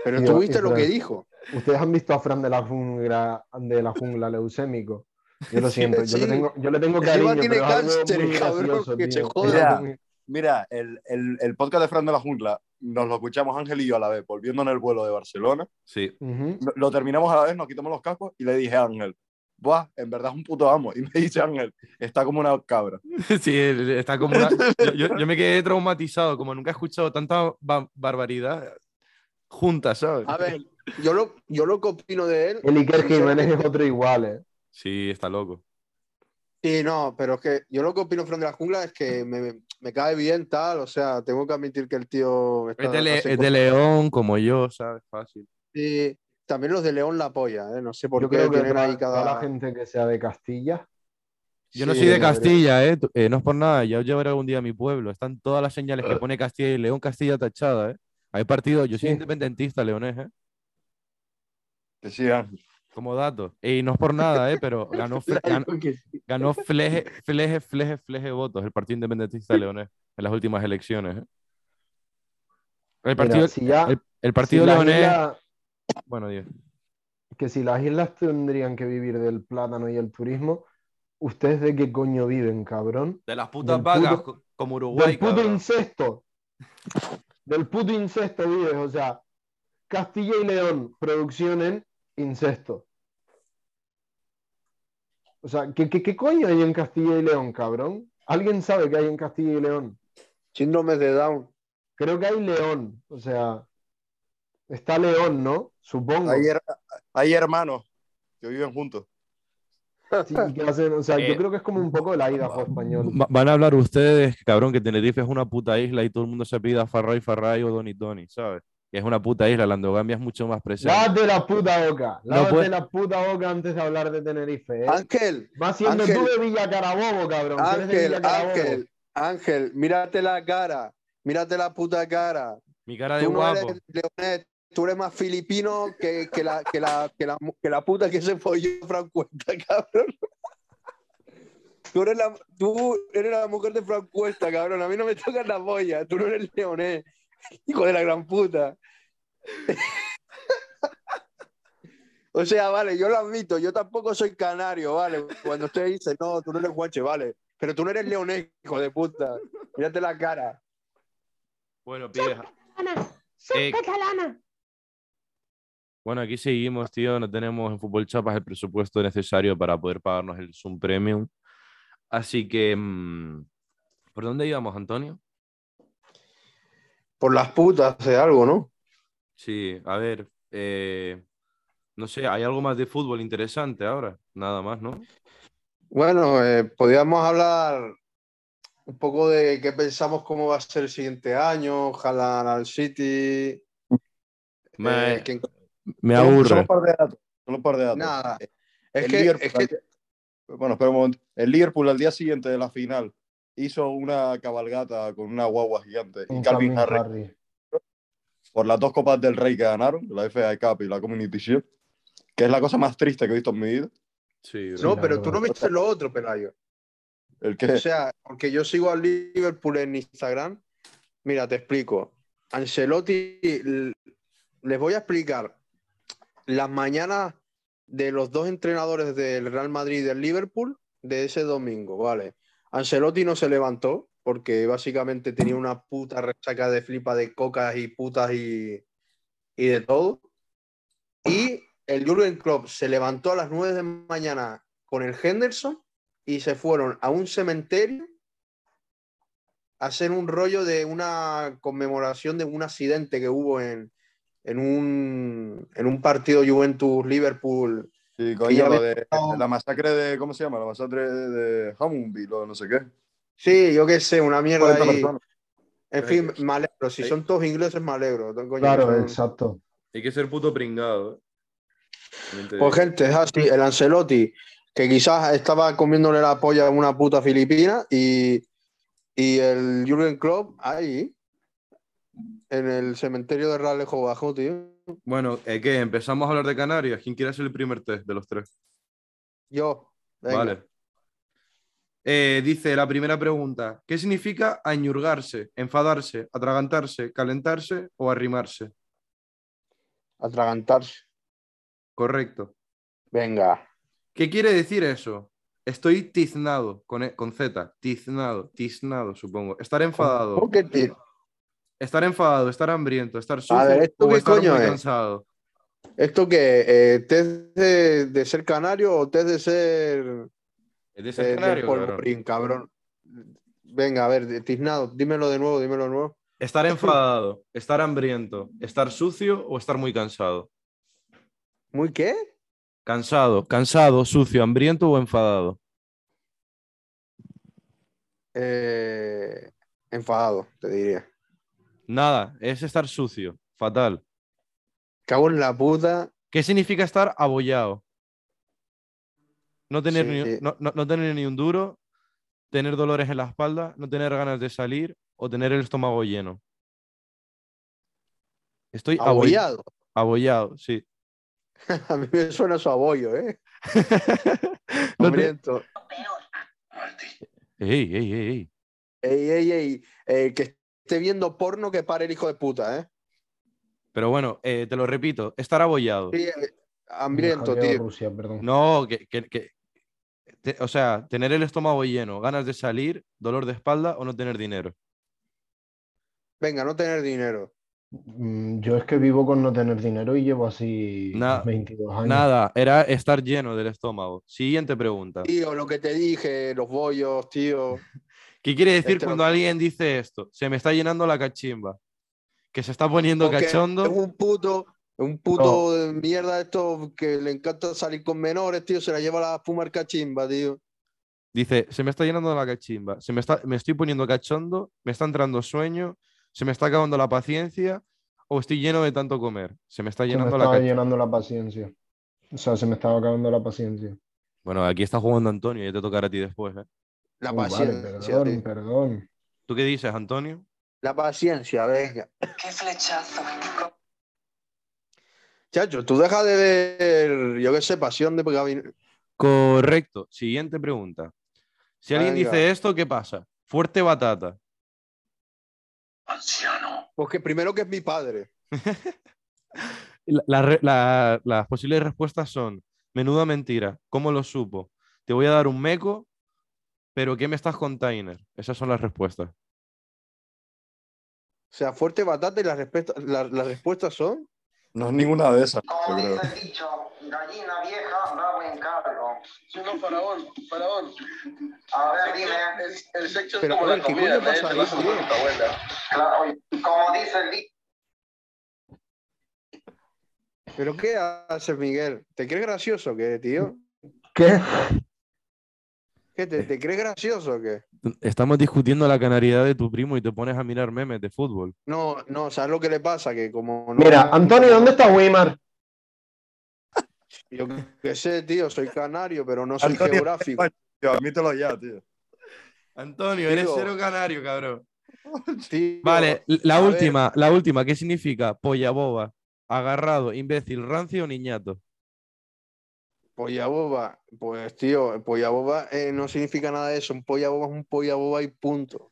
Pero tú viste lo que dijo. Ustedes han visto a Fran de la jungla, de la jungla leucémico. Yo lo Sí, siento, yo, sí. le tengo, yo le tengo cariño, tiene pero cáncer, muy cabrón, gracioso, que se joda. Mira, el, el, el podcast de Fran de la Jungla nos lo escuchamos Ángel y yo a la vez, volviendo en el vuelo de Barcelona. Sí. Lo, lo terminamos a la vez, nos quitamos los cascos y le dije a Ángel, Buah, en verdad es un puto amo. Y me dice Ángel, está como una cabra. Sí, está como una- yo, yo- yo me quedé traumatizado, como nunca he escuchado tanta ba- barbaridad juntas, ¿sabes? A ver, yo lo, yo lo que opino de él. El Iker Jiménez es otro igual, ¿eh? Sí, está loco. Sí, no, pero es que yo lo que opino Fran de la jungla es que me, me cae bien tal, o sea, tengo que admitir que el tío está- Es de, Le- hace es de cosas- León, como yo, ¿sabes? Fácil. Sí, también los de León la apoya, ¿eh? no sé por Yo qué creo que tienen ahí cada. la gente que sea de Castilla, Yo no soy de. Castilla, ¿eh? Eh, No es por nada, ya os llevaré algún día a mi pueblo. Están todas las señales que pone Castilla y León, Castilla tachada, ¿eh? Hay partidos, yo soy Sí. independentista leonés, ¿eh? Que sí, Ángel. Como dato. Y no es por nada, ¿eh? Pero ganó, Fle- fleje, fleje, fleje, fleje votos el Partido Independentista leonés en las últimas elecciones, ¿eh? El mira, partido, si ya, el, el partido si leonés... islas- Bueno, Dios. que si las islas tendrían que vivir del plátano y el turismo, ¿ustedes de qué coño viven, cabrón? De las putas Del vacas, puto- co- como Del puto incesto. Del puto incesto vives, o sea, Castilla y León, producción en incesto. O sea, ¿qué, qué, qué coño hay en Castilla y León, cabrón? ¿Alguien sabe qué hay en Castilla y León? Síndrome de Down. Creo que hay León, o sea, está León, ¿no? Supongo. Hay, her- hay hermanos que viven juntos. Sí, y que hacen- o sea, Eh, yo creo que es como un poco el Idaho español. Va- Van a hablar ustedes, cabrón, que Tenerife es una puta isla y todo el mundo se pida Farray, Farray o Doni Doni, ¿sabes? Que es una puta isla, la endogamia es mucho más presente. Lávate la puta boca. No Lávate puede- la puta boca antes de hablar de Tenerife, ¿eh? Ángel, Más siendo Ángel. tú de Villa Carabobo, cabrón. Ángel, Villa Carabobo. Ángel, Ángel, mírate la cara, mírate la puta cara. Mi cara de Tú no guapo. eres leonés, tú eres más filipino que, que la, que, la, que, la, que la puta que se folló Fran Cuesta, cabrón. Tú eres, la, tú eres la mujer de Fran Cuesta, cabrón. A mí no me tocas la polla. Tú no eres leonés. Hijo de la gran puta. O sea, vale, yo lo admito, yo tampoco soy canario, vale. Cuando usted dice, no, tú no eres guache, vale. Pero tú no eres leonés, hijo de puta. Mírate la cara. Bueno, pibes. Eh, Bueno, aquí seguimos, tío. No tenemos en Fútbol Chapas el presupuesto necesario para poder pagarnos el Zoom Premium. Así que, mm, ¿por dónde íbamos, Antonio? Por las putas de algo, ¿no? Sí, a ver, eh, no sé, ¿hay algo más de fútbol interesante ahora? Nada más, ¿no? Bueno, eh, podríamos hablar un poco de qué pensamos cómo va a ser el siguiente año, ojalá al City. Me, eh, que- me Solo- Solo aburre. un par de datos. Solo un par de datos. nada. Es El que, Liverpool es que- al día- Bueno, espera un momento. El Liverpool al día siguiente de la final hizo una cabalgata con una guagua gigante y Un Calvin Calvin Harris Harris. por las dos copas del Rey que ganaron, la FA Cup y la Community Shield, que es la cosa más triste que he visto en mi vida. Sí, no, pero verdad. tú no viste lo otro, Pelayo. El que O sea, porque yo sigo al Liverpool en Instagram. Mira, te explico. Ancelotti, les voy a explicar las mañanas de los dos entrenadores del Real Madrid y del Liverpool de ese domingo, ¿vale? Ancelotti no se levantó porque básicamente tenía una puta resaca de flipa de cocas y putas y, y de todo. Y el Jurgen Klopp se levantó a las 9 de mañana con el Henderson y se fueron a un cementerio a hacer un rollo de una conmemoración de un accidente que hubo en, en, un, en un partido Juventus-Liverpool. Sí, coño, lo me- de la masacre de, ¿cómo se llama? La masacre de Hammondville o no sé qué. Sí, yo qué sé, una mierda 40 ahí. En fin, me alegro. Si son todos ingleses, me alegro. Claro, son- exacto. Hay que ser puto pringado. ¿eh? Pues gente, es así, el Ancelotti, que quizás estaba comiéndole la polla a una puta filipina, y, y el Jurgen Klopp ahí, en el cementerio de Ralejo Bajo, tío. Bueno, ¿eh, ¿qué? ¿Empezamos a hablar de Canarias? ¿Quién quiere hacer el primer test de los tres? Yo. venga. Vale. Eh, dice la primera pregunta: ¿Qué significa añurgarse, enfadarse, atragantarse, calentarse o arrimarse? Atragantarse. Correcto. Venga. ¿Qué quiere decir eso? Estoy tiznado, con, e- con Z, tiznado, tiznado, supongo. Estar enfadado. ¿Cómo que ti- Estar enfadado, estar hambriento, estar sucio ver, ¿esto o qué estar coño muy es? cansado. ¿Esto qué? Eh, ¿Test de, de ser canario o test de ser Es de eh, ser del canario, polvorín, cabrón? Venga, a ver, tiznado, dímelo de nuevo, dímelo de nuevo. Estar enfadado, estar hambriento, estar sucio o estar muy cansado. ¿Muy qué? Cansado, cansado, sucio, hambriento o enfadado. Eh, enfadado, te diría. Nada, es estar sucio, fatal. Cago en la puta. ¿Qué significa estar abollado? No tener, Sí, ni, sí. no, no- no tener ni un duro, tener dolores en la espalda, no tener ganas de salir o tener el estómago lleno. Estoy abollado. Abollado. Sí. A mí me suena su abollo, ¿eh? No te- ey, ey, ey. Ey, ey, ey. eh, que esté viendo porno que pare el hijo de puta, ¿eh? Pero bueno, eh, te lo repito, estar abollado. Sí, eh, hambriento, tío. Rusia, perdón. No, que, que- que- te- o sea, tener el estómago lleno, ganas de salir, dolor de espalda o no tener dinero. Venga, no tener dinero. Mm, Yo es que vivo con no tener dinero y llevo así Na- 22 años. Nada, era estar lleno del estómago. Siguiente pregunta. Tío, lo que te dije, los bollos, tío. ¿Qué quiere decir Este lo- cuando alguien dice esto? Se me está llenando la cachimba. Que se está poniendo Porque cachondo. Es un puto, es un puto de mierda esto que le encanta salir con menores, tío. Se la lleva a la fumar cachimba, tío. Dice, se me está llenando la cachimba. Se me, está, me estoy poniendo cachondo. Me está entrando sueño. Se me está acabando la paciencia. O estoy lleno de tanto comer. Se me está Se me llenando la cachimba. llenando la paciencia. O sea, se me estaba acabando la paciencia. Bueno, aquí está jugando Antonio. Ya te tocará a ti después. ¿eh? La Uh, vale, paciencia, perdón, perdón. ¿Tú qué dices, Antonio? La paciencia, venga. ¡Qué flechazo! Chacho, tú deja de ver, yo qué sé, pasión de Correcto. Siguiente pregunta. Si alguien Venga. dice esto, ¿qué pasa? Fuerte batata. Anciano. Porque primero que es mi padre. La- la re- la- las posibles respuestas son: menuda mentira, ¿cómo lo supo? Te voy a dar un meco, pero ¿qué me estás container? Esas son las respuestas. O sea, fuerte batata y las, la- las respuestas son. No es ninguna de esas, Como creo. dice el dicho, gallina vieja da buen cargo. No, faraón, faraón. A ver, dime. El, el sexo Pero, es como la ¿qué comida, coño pasa ahí, abuela. Claro, como dice el dicho, ¿Pero qué haces, Miguel? ¿Te crees gracioso qué, tío? ¿Qué? ¿Qué te, te crees gracioso o qué? Estamos discutiendo la canaridad de tu primo y te pones a mirar memes de fútbol. No, no, ¿sabes lo que le pasa? Que como no. Mira, Antonio, ¿dónde está Weimar? Yo qué sé, tío, soy canario, pero no soy Antonio, geográfico. Tío, admítelo ya, tío. Antonio, eres cero canario, cabrón. Tío, Vale, la ver. última, la última, ¿qué significa? Polla boba, agarrado, imbécil, rancio, niñato. Polla boba, pues tío, polla boba eh, no significa nada de eso. Un polla boba es un polla boba y punto.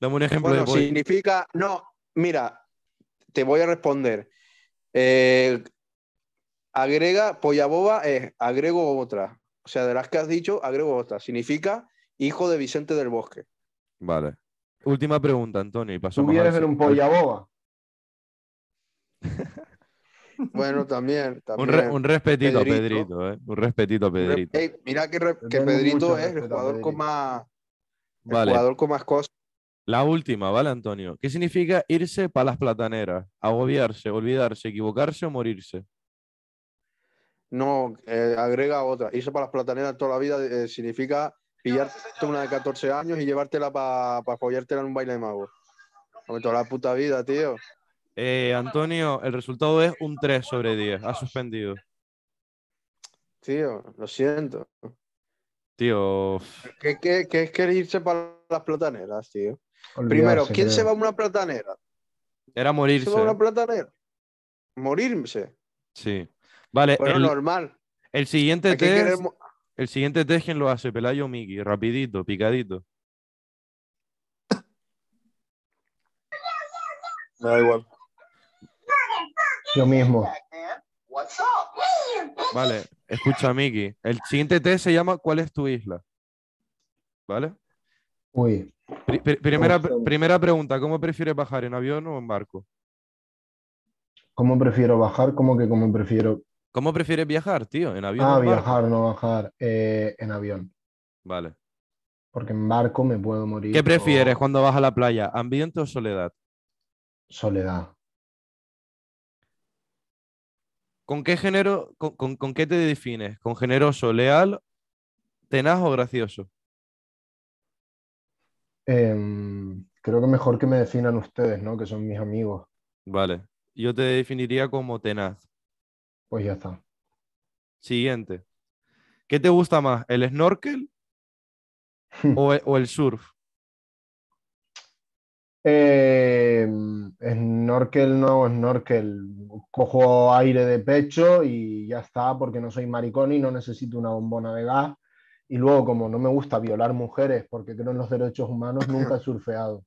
Dame un ejemplo Bueno, de polla. significa. No, mira, te voy a responder. Eh, agrega, polla boba es agrego otra. O sea, de las que has dicho, agrego otra. Significa hijo de Vicente del Bosque. Vale. Última pregunta, Antonio, y ¿Tú quieres al- ver un polla boba? Bueno, también. Un, re- un respetito Pedrito. a Pedrito, ¿eh? Un respetito a Pedrito. Ey, mira que, re- Pedrito es el jugador con más. El Vale. jugador con más cosas. La última, ¿vale, Antonio? ¿Qué significa irse para las plataneras? Agobiarse, olvidarse, equivocarse o morirse. No, eh, agrega otra. Irse para las plataneras toda la vida eh, significa pillarte una de 14 años y llevártela para pa apoyártela en un baile de mago. Como toda la puta vida, tío. Eh, Antonio, el resultado es un 3 sobre 10. Ha suspendido. Tío, lo siento. Tío, ¿Qué, qué, qué es que irse para las plataneras, tío? Olvidarse, Primero, ¿quién creo. se va a una platanera? era ¿Quién morirse. se va a una platanera? Morirse. Sí. Vale, Bueno, el, normal. el siguiente querer test, el siguiente test, ¿quién lo hace? Pelayo o Miki, rapidito, picadito. Me da igual. Yo mismo. Vale, escucha, Miki. El siguiente test se llama ¿Cuál es tu isla? ¿Vale? Uy, Pri- pri- primera, primera pregunta, ¿cómo prefieres bajar, en avión o en barco? ¿cómo prefiero bajar? ¿Cómo que cómo prefiero? ¿Cómo prefieres viajar, tío? ¿En avión Ah, o en barco? viajar, no bajar. Eh, en avión. Vale. Porque en barco me puedo morir. ¿Qué prefieres o cuando vas a la playa? ¿Ambiente o soledad? Soledad. ¿Con qué género, con, con- con qué te defines? ¿Con generoso, leal, tenaz o gracioso? Em, creo que mejor que me definan ustedes, ¿no? Que son mis amigos. Vale. Yo te definiría como tenaz. Pues ya está. Siguiente. ¿Qué te gusta más? ¿El snorkel o o el surf? Eh, snorkel no, snorkel. Cojo aire de pecho y ya está, porque no soy maricón y no necesito una bombona de gas. Y luego, como no me gusta violar mujeres porque creo en los derechos humanos, nunca he surfeado.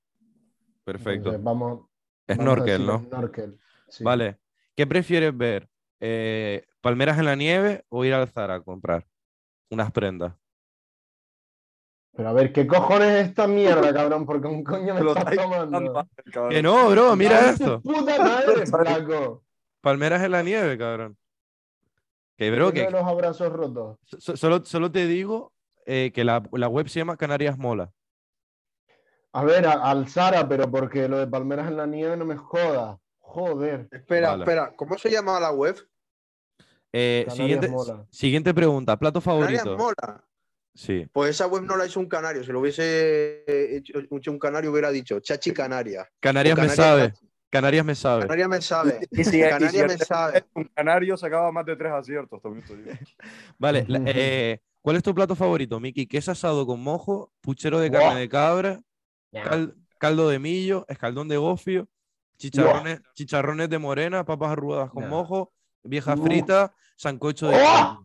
Perfecto. Entonces, vamos, Snorkel, ¿no? snorkel, sí. Vale. ¿Qué prefieres ver? Eh, ¿palmeras en la nieve o ir al Zara a comprar unas prendas? Pero a ver, ¿qué cojones es esta mierda, cabrón? Porque un coño me Lo estás estáis tomando. Que no, bro, mira ¡Cállate, esto. ¡Puta madre, flaco! Palmeras en la nieve, cabrón. Que, bro, que de los abrazos rotos. so- solo, solo te digo eh, que la, la web se llama Canarias Mola. A ver, a- al Zara, pero porque lo de palmeras en la nieve no me joda. Joder. Espera, Vale. espera, ¿cómo se llama la web? Eh, Canarias siguiente, Mola. siguiente pregunta. ¿Plato Canarias favorito? Mola. Sí. Pues esa web no la hizo un canario. Si lo hubiese hecho, hecho un canario, hubiera dicho Chachi Canaria. Canarias O me Canarias sabe. Chachi. Canarias me sabe. Canaria me sabe. Y si, y si Canaria me sabe. un canario sacaba más de tres aciertos, también. Vale. la- eh, ¿Cuál es tu plato favorito, Miki? ¿Queso asado con mojo? ¿Puchero de carne de cabra? cal- caldo de millo? ¿Escaldón de gofio? Chicharrones, chicharrones de morena? ¿Papas arrugadas con mojo? ¿Vieja frita? ¿Sancocho de ¡Oh!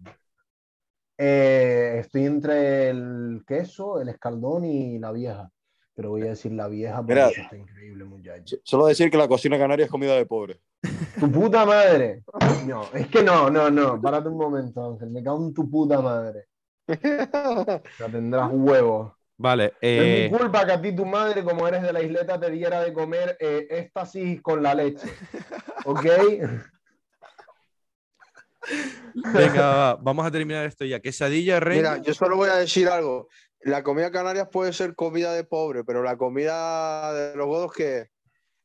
Eh, estoy entre el queso, el escaldón y la vieja. Pero voy a decir la vieja porque Mira. eso está increíble, muchacho. Solo decir que la cocina canaria es comida de pobre. Tu puta madre. No, es que no, no, no. Párate un momento, Ángel. Me cago en tu puta madre. Ya tendrás huevos. Vale. No es eh, mi culpa que a ti tu madre, como eres de la isleta, te diera de comer eh, éxtasis con la leche. ¿Ok? Venga, va, vamos a terminar esto ya. Quesadilla, rey. Mira, yo solo voy a decir algo. La comida canarias puede ser comida de pobre, pero la comida de los godos que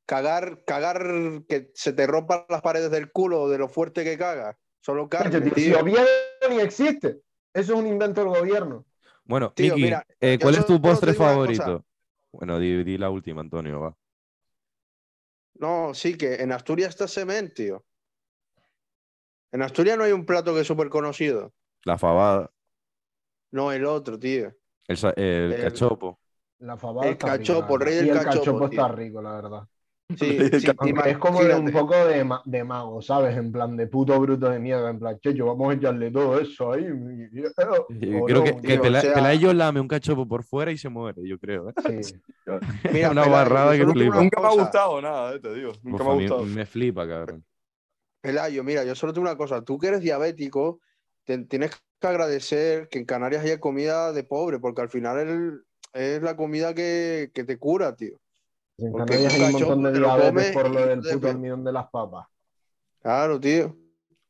cagar, cagar que se te rompan las paredes del culo de lo fuerte que cagas. Solo carne, Tío, si. Oviedo ni existe. Eso es un invento del gobierno. Bueno, Tío, Miki, mira, eh, ¿cuál es tu postre favorito? Bueno, di, di la última, Antonio, va. No, sí, que en Asturias está semen, tío. En Asturias no hay un plato que es súper conocido. La fabada, No, el otro, tío. el, el El- cachopo. La fabada El rica, cachopo, rey del Y el cachopo, cachopo está tío. rico, la verdad. Sí, El sí, es como de un poco de, ma- de mago, ¿sabes? En plan de puto bruto de mierda. En plan, checho, vamos a echarle todo eso ahí. pero- creo no, que, que tío, o Pela- sea- Pelayo lame un cachopo por fuera y se muere, yo creo. ¿eh? Sí. Mira, Una Pelayo, barrada que flipa. Nunca me ha gustado nada, eh, te digo. Nunca Uf, me ha mí gustado. me flipa, cabrón. Pelayo, mira, yo solo tengo una cosa. Tú que eres diabético, te- tienes que agradecer que en Canarias haya comida de pobre, porque al final el- es la comida que, que te cura, tío. En Porque Canarias hay un montón de diabetes por lo del puto almidón de las papas. Claro, tío.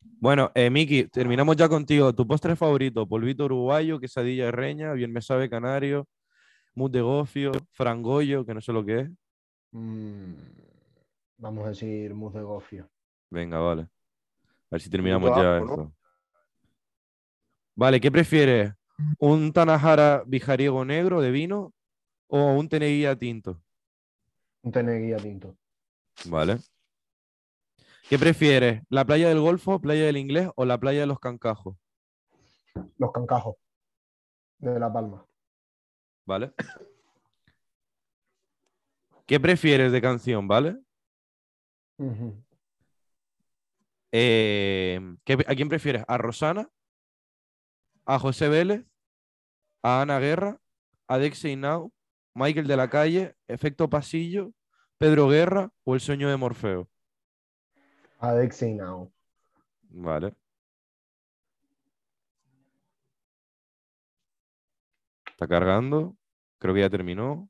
Bueno, eh, Miki, terminamos ya contigo. Tu postre favorito, polvito uruguayo, quesadilla de reña, bien me sabe canario, mousse de gofio, frangollo, que no sé lo que es. Mm, vamos a decir mousse de gofio. Venga, vale. A ver si terminamos ya. Vale, ¿qué prefieres? ¿Un Tanajara bijariego negro de vino o un Teneguía tinto? Un teneguía tinto. Vale. ¿Qué prefieres? ¿La playa del Golfo, playa del Inglés o la playa de los Cancajos? Los cancajos. De La Palma. ¿Vale? ¿Qué prefieres de canción, vale? Eh, ¿qué- ¿A quién prefieres? ¿A Rosana? ¿A José Vélez? ¿A Ana Guerra? ¿A Dexey Now? ¿Michael de la Calle? ¿Efecto Pasillo? ¿Pedro Guerra o El sueño de Morfeo? Adexi Now. Vale. Está cargando. Creo que ya terminó.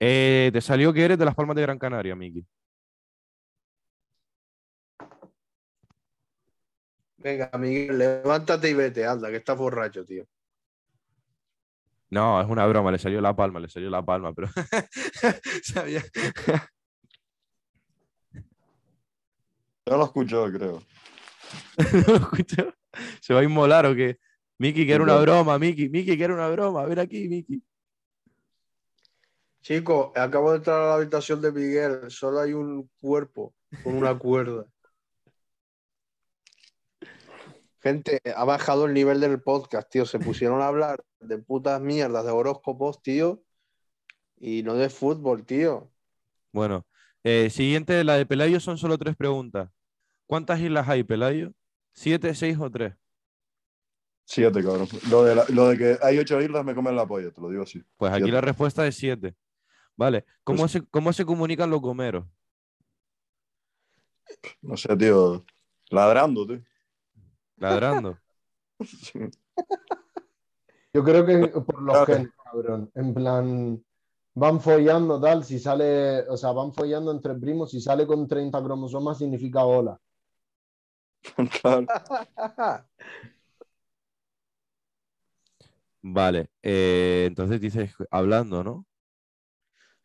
Eh, te salió que eres de Las Palmas de Gran Canaria, Miki. Venga, Miguel, levántate y vete, anda, que estás borracho, tío. No, es una broma, le salió la palma, le salió la palma, pero sabía. Ya lo escuchó, creo. ¿No lo escuchó? ¿Se va a inmolar o qué? Miki, que era una broma, Miki, Miki, que era una broma. Ven aquí, Miki. Chico, acabo de entrar a la habitación de Miguel, solo hay un cuerpo con una cuerda. Gente, ha bajado el nivel del podcast, tío. Se pusieron a hablar de putas mierdas, de horóscopos, tío. Y no de fútbol, tío. Bueno, eh, siguiente, la de Pelayo son solo tres preguntas. ¿Cuántas islas hay, Pelayo? ¿Siete, seis o tres? Siete, cabrón. Lo de, la- lo de que hay ocho islas me comen la polla, te lo digo así. Pues aquí Siete. la respuesta es siete. Vale. ¿Cómo, Pues- se, ¿Cómo se comunican los gomeros? No sé, tío. Ladrando, tío. Ladrando. Yo creo que por los genes, cabrón. En plan, van follando tal, si sale, o sea, van follando entre primos, si sale con 30 cromosomas significa hola. Claro. Vale. eh, entonces dices hablando, ¿no?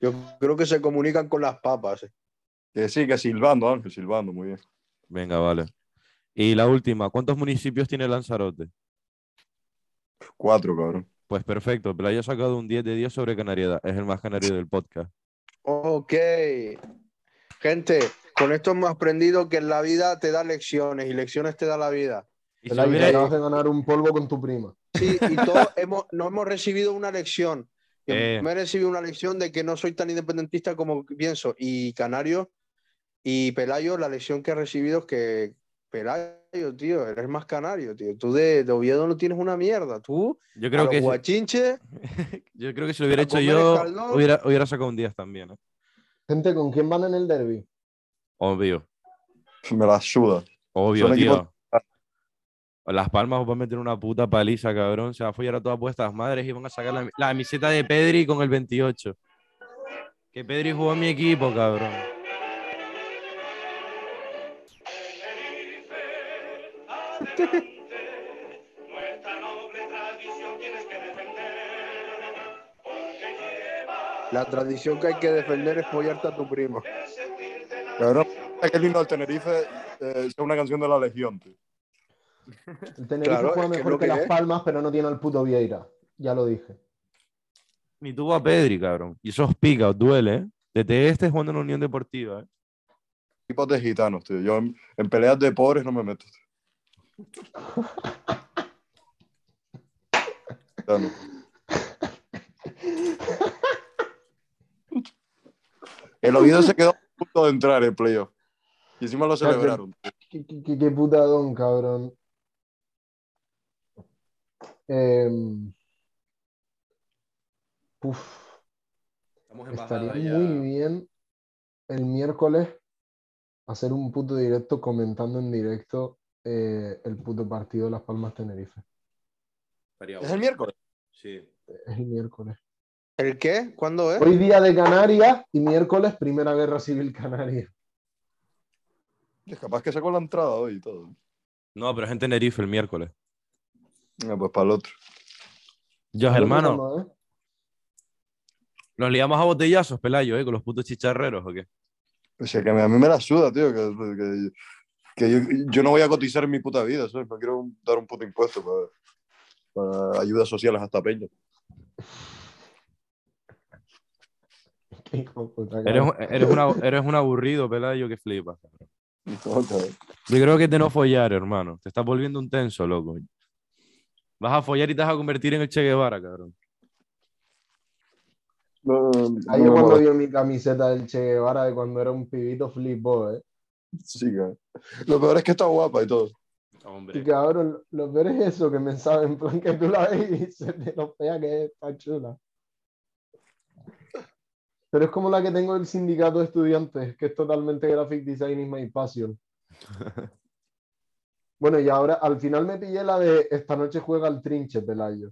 Yo creo que se comunican con las papas. eh. Que sí, que silbando, Ángel, silbando, muy bien. Venga, vale. Y la última, ¿cuántos municipios tiene Lanzarote? Cuatro, cabrón. Pues perfecto, Pelayo ha sacado un 10 de 10 sobre Canariedad. Es el más canario del podcast. Ok. Gente, con esto hemos aprendido que en la vida te da lecciones y lecciones te da la vida. Y Te la hubiera- acabas de ganar un polvo con tu prima. Sí, y todos hemos, no hemos recibido una lección. Yo Eh. Me he recibido una lección de que no soy tan independentista como pienso. Y Canario y Pelayo, la lección que he recibido es que Pelayo, tío, eres más canario, tío. Tú de, de Oviedo no tienes una mierda. Tú, yo a creo que yo creo que si lo hubiera a hecho yo, hubiera, hubiera sacado un 10 también. ¿eh? Gente, ¿con quién van en el derby? Obvio, Me la suda. obvio, Son equipos- tío. Las Palmas os van a meter una puta paliza, cabrón. Se va a follar a todas vuestras madres y van a sacar la, la camiseta de Pedri con el 28. Que Pedri jugó en mi equipo, cabrón. La tradición que hay que defender es follarte a tu primo. Cabrón, que el himno del Tenerife eh, sea una canción de la Legión, tío. El Tenerife Claro, juega mejor que, que Las es. Palmas, pero no tiene al puto Vieira. Ya lo dije. Ni tuvo a Pedri, cabrón. Y esos pica, duele, ¿eh? Desde este jugando en la Unión Deportiva, ¿eh? Tipos de gitanos, tío. Yo en, en peleas de pobres no me meto. El Oviedo se quedó a punto de entrar en playoff. Y encima lo celebraron. Qué, qué, qué- qué putadón, cabrón. Em, uf, estaría muy bien el miércoles hacer un puto directo comentando en directo eh, el puto partido de Las Palmas Tenerife. ¿Es el miércoles? Sí. Es el miércoles. ¿El qué? ¿Cuándo es? Hoy día de Canarias y miércoles Primera Guerra Civil Canaria. Es capaz que sacó la entrada hoy y todo. No, pero es en Tenerife el miércoles. Ah, pues para el otro. Dios, hermano, ¿no, eh? nos liamos a botellazos, Pelayo, ¿eh? Con los putos chicharreros, ¿o qué? O sea, que a mí me la suda, tío. Que, que- que yo, yo no voy a cotizar en mi puta vida, ¿sabes? No quiero dar un puto impuesto para, para ayudas sociales hasta peña. Eres, eres, una- eres un aburrido, Pelayo, que flipas. Yo creo que es de no follar, hermano. Te estás volviendo un tenso, loco. Vas a follar y te vas a convertir en el Che Guevara, cabrón. No, no, Ahí no me cuando vio mi camiseta del Che Guevara de cuando era un pibito flipó, ¿eh? Sí, cabrón. Lo peor es que está guapa y todo. Y cabrón, lo peor es eso, que me sabe en plan que tú la ves y se te lo fea que es tan chula. Pero es como la que tengo del sindicato de estudiantes, que es totalmente graphic design is my passion. Bueno, y ahora al final me pillé la de esta noche juega el trinche, Pelayo.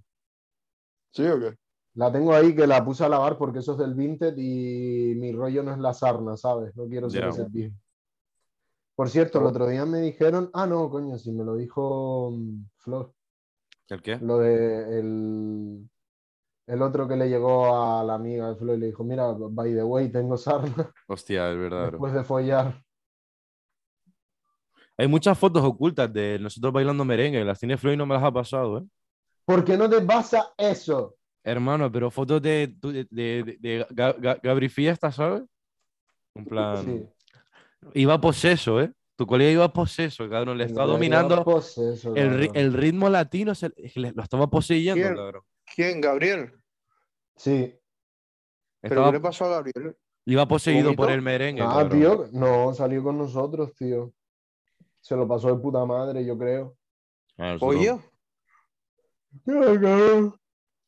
¿Sí o qué? La tengo ahí que la puse a lavar porque eso es del Vinted y mi rollo no es la sarna, ¿sabes? No quiero ser Ya. ese viejo. Por cierto, el otro día me dijeron, ah, no, coño, si me lo dijo mm, Flor, ¿El qué? lo de el, el otro que le llegó a la amiga de Flor y le dijo, mira, by the way, tengo sarna Hostia, es verdad. después de follar. Hay muchas fotos ocultas de nosotros bailando merengue. Las tiene Floyd y no me las ha pasado, ¿eh? ¿Por qué no te pasa eso? Hermano, pero fotos de, de, de, de- de Ga- Ga- Gabri Fiesta, ¿sabes? En plan, Sí. Iba poseso, ¿eh? Tu colega iba poseso, cabrón. Le está dominando Poseso, el, el ritmo latino, se- le- lo estaba poseyendo, ¿Quién? cabrón. ¿Quién? ¿Gabriel? Sí. ¿Pero Estaba- qué le pasó a Gabriel? iba poseído por el merengue, Ah, cabrón. tío, no, salió con nosotros, tío. Se lo pasó de puta madre, yo creo. Ah, Oye,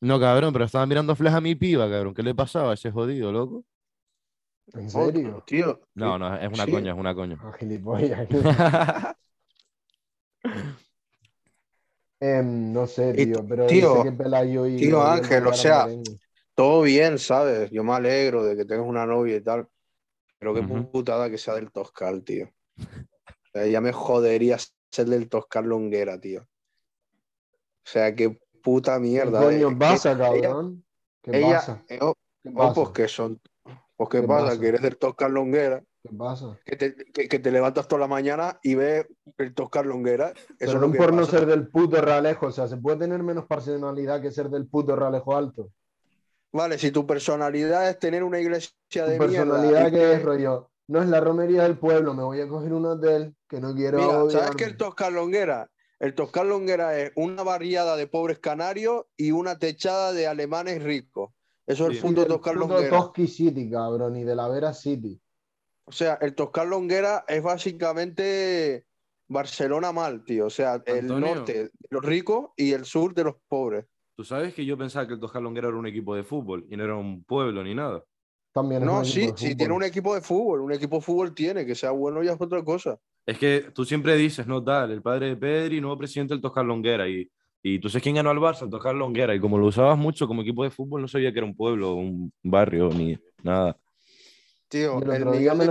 No, cabrón, pero estaba mirando fleja a mi piba, cabrón. ¿Qué le pasaba a ese jodido, loco? ¿En serio? tío. No, no, es una Sí. coña, es una coña. Ah, gilipollas. Em, no sé, tío, pero tío, dice que Pelayo y tío Ángel, o sea. Todo bien, ¿sabes? Yo me alegro de que tengas una novia y tal. Pero qué putada que sea del Toscal, tío. O sea, ya me jodería ser del Toscal Longuera, tío. O sea, qué puta ¿Qué mierda. coño eh. pasa, Ella- cabrón? ¿Qué ella- pasa? eh, oh, ¿Qué oh, pues que son. Pues qué, ¿Qué pasa, pasa? que eres del Toscal Longuera, ¿Qué pasa? que te, que, que te levantas toda la mañana y ves el Toscal Longuera. Eso Pero es no que por no pasa. ser del puto Realejo, o sea, se puede tener menos personalidad que ser del puto Realejo Alto. Vale, si tu personalidad es tener una iglesia Tu de personalidad mierda. y que es rollo. No es la romería del pueblo, me voy a coger un hotel que no quiero Mira, ¿sabes es el Toscar Longuera? El Toscar Longuera es una barriada de pobres canarios y una techada de alemanes ricos. Eso es el del Toscar Longuera. Toski City, cabrón, y de la Vera City. O sea, el Toscar Longuera es básicamente Barcelona mal, tío. O sea, el Antonio. norte de los ricos y el sur de los pobres. Tú sabes que yo pensaba que el Toscar Longuera era un equipo de fútbol y no era un pueblo ni nada. También No, un sí, sí, tiene un equipo de fútbol. Un equipo de fútbol tiene, que sea bueno ya es otra cosa. Es que tú siempre dices, no, tal, el padre de Pedri, nuevo presidente del Toscar Longuera. Y, y tú sabes quién ganó al Barça, el Toscar Longuera. Y como lo usabas mucho como equipo de fútbol, no sabía que era un pueblo, un barrio, ni nada. Tío, el el Miguel me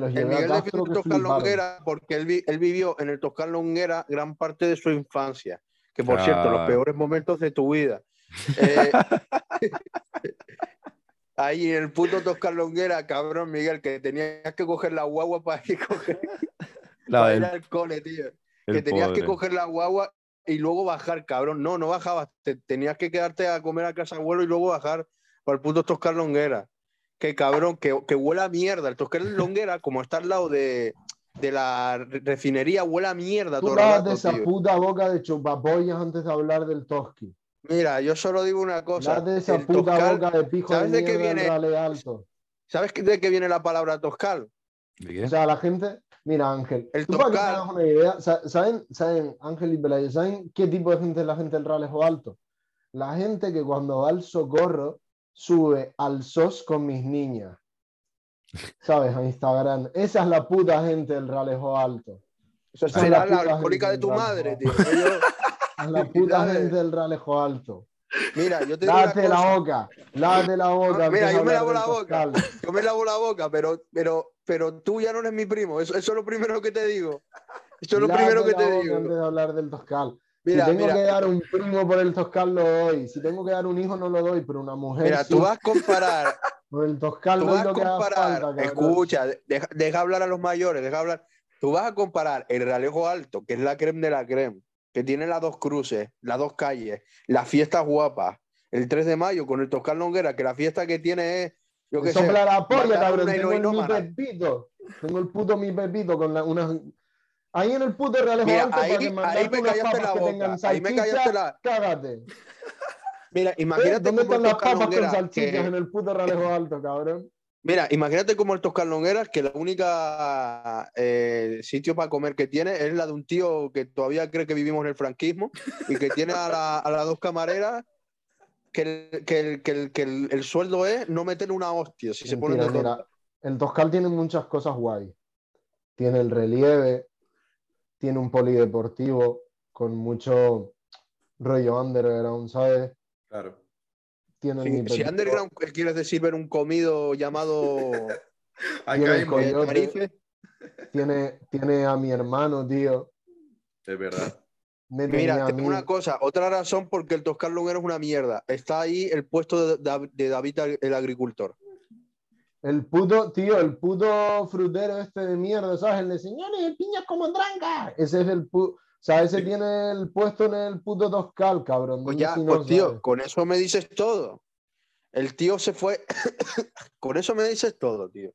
los me El Castro que el Toscar. Longuera porque él, vi- él vivió en el Toscar Longuera gran parte de su infancia. Que por cierto, los Claro. peores momentos de tu vida. Eh, ahí en el puto Toscar Longuera, cabrón, Miguel, que tenías que coger la guagua para ir, coger- La para del- ir al cole, tío. el que tenías que pobre. coger la guagua y luego bajar, cabrón. No, no bajabas. te- tenías que quedarte a comer a casa de abuelo y luego bajar para el puto Toscar Longuera. Que cabrón, que, que huele a mierda. El Toscar Longuera, como está al lado de, de la re- refinería, huele a mierda Tú rato, de esa tío. puta boca de chupapollas antes de hablar del Toski. Mira, yo solo digo una cosa. Lavas de esa el puta Toscar- boca de pijo de ¿sabes de qué mierda del viene? Alto. ¿Sabes de qué viene la palabra Toscar? ¿De qué? O sea, la gente, mira Ángel, El tú para que te una idea, sa- ¿saben, saben Ángel y Pelayo, ¿saben qué tipo de gente es la gente del Ralejo Alto? La gente que cuando va al socorro sube al SOS con mis niñas. ¿Sabes? A Instagram. Esa es la puta gente del Ralejo Alto. Esa es será la la alcohólica de tu madre, tío. Es la puta gente del Ralejo Alto. mira, yo te digo Lávate la cosa. boca, lávate la boca. Mira, antes de yo me lavo la boca. Yo me lavo la boca, pero, pero, pero tú ya no eres mi primo. Eso, eso es lo primero que te digo. Eso es lo primero que te digo. Antes de hablar del Toscal. Mira, si tengo mira, que dar un primo por el Toscal, lo doy. Si tengo que dar un hijo, no lo doy, pero una mujer. mira, sí. tú vas a comparar, Por el Toscal tú vas a comparar, falta, escucha, deja, deja hablar a los mayores, deja hablar. Tú vas a comparar el Realejo Alto, que es la creme de la creme, que tiene las dos cruces, las dos calles, las fiestas guapas, el 3 de mayo con el Toscar Longuera, que la fiesta que tiene es, yo sé, sopla la polla, cabrón. Tengo el mi pepito. Tengo el puto mi pepito con la, unas. Ahí en el puto Realejo Mira, Alto, ahí- para que ahí me unas papas la que boca, tengan ahí me callaste la- cágate. Mira, ¿Eh? imagínate ¿Dónde están las papas con salchichas que- en el puto Realejo Alto, cabrón? Mira, imagínate como el Toscar Longuera, que la única eh, sitio para comer que tiene es la de un tío que todavía cree que vivimos en el franquismo y que tiene a, la- a las dos camareras que, el, que, el, que, el, que el- el sueldo es no meter una hostia si se de mira, el Toscal tiene muchas cosas guay. tiene el relieve, tiene un polideportivo con mucho rollo underground, ¿sabes? Claro. Tiene Si, mi si underground quieres decir ver un comido llamado coyote. Tiene, tiene a mi hermano, tío. Es verdad. Me Mira, a te digo mí. una cosa, otra razón porque el Toscar Longuero es una mierda. Está ahí el puesto de, Dav- de David el agricultor. El puto, tío, el puto frutero este de mierda, ¿sabes? El de señores, piñas como dranga. Ese es el puto. O sea, ese tiene el puesto en el puto Toscal, cabrón. Pues ya, si no, pues tío, ¿sabes? con eso me dices todo. El tío se fue. con eso me dices todo, tío.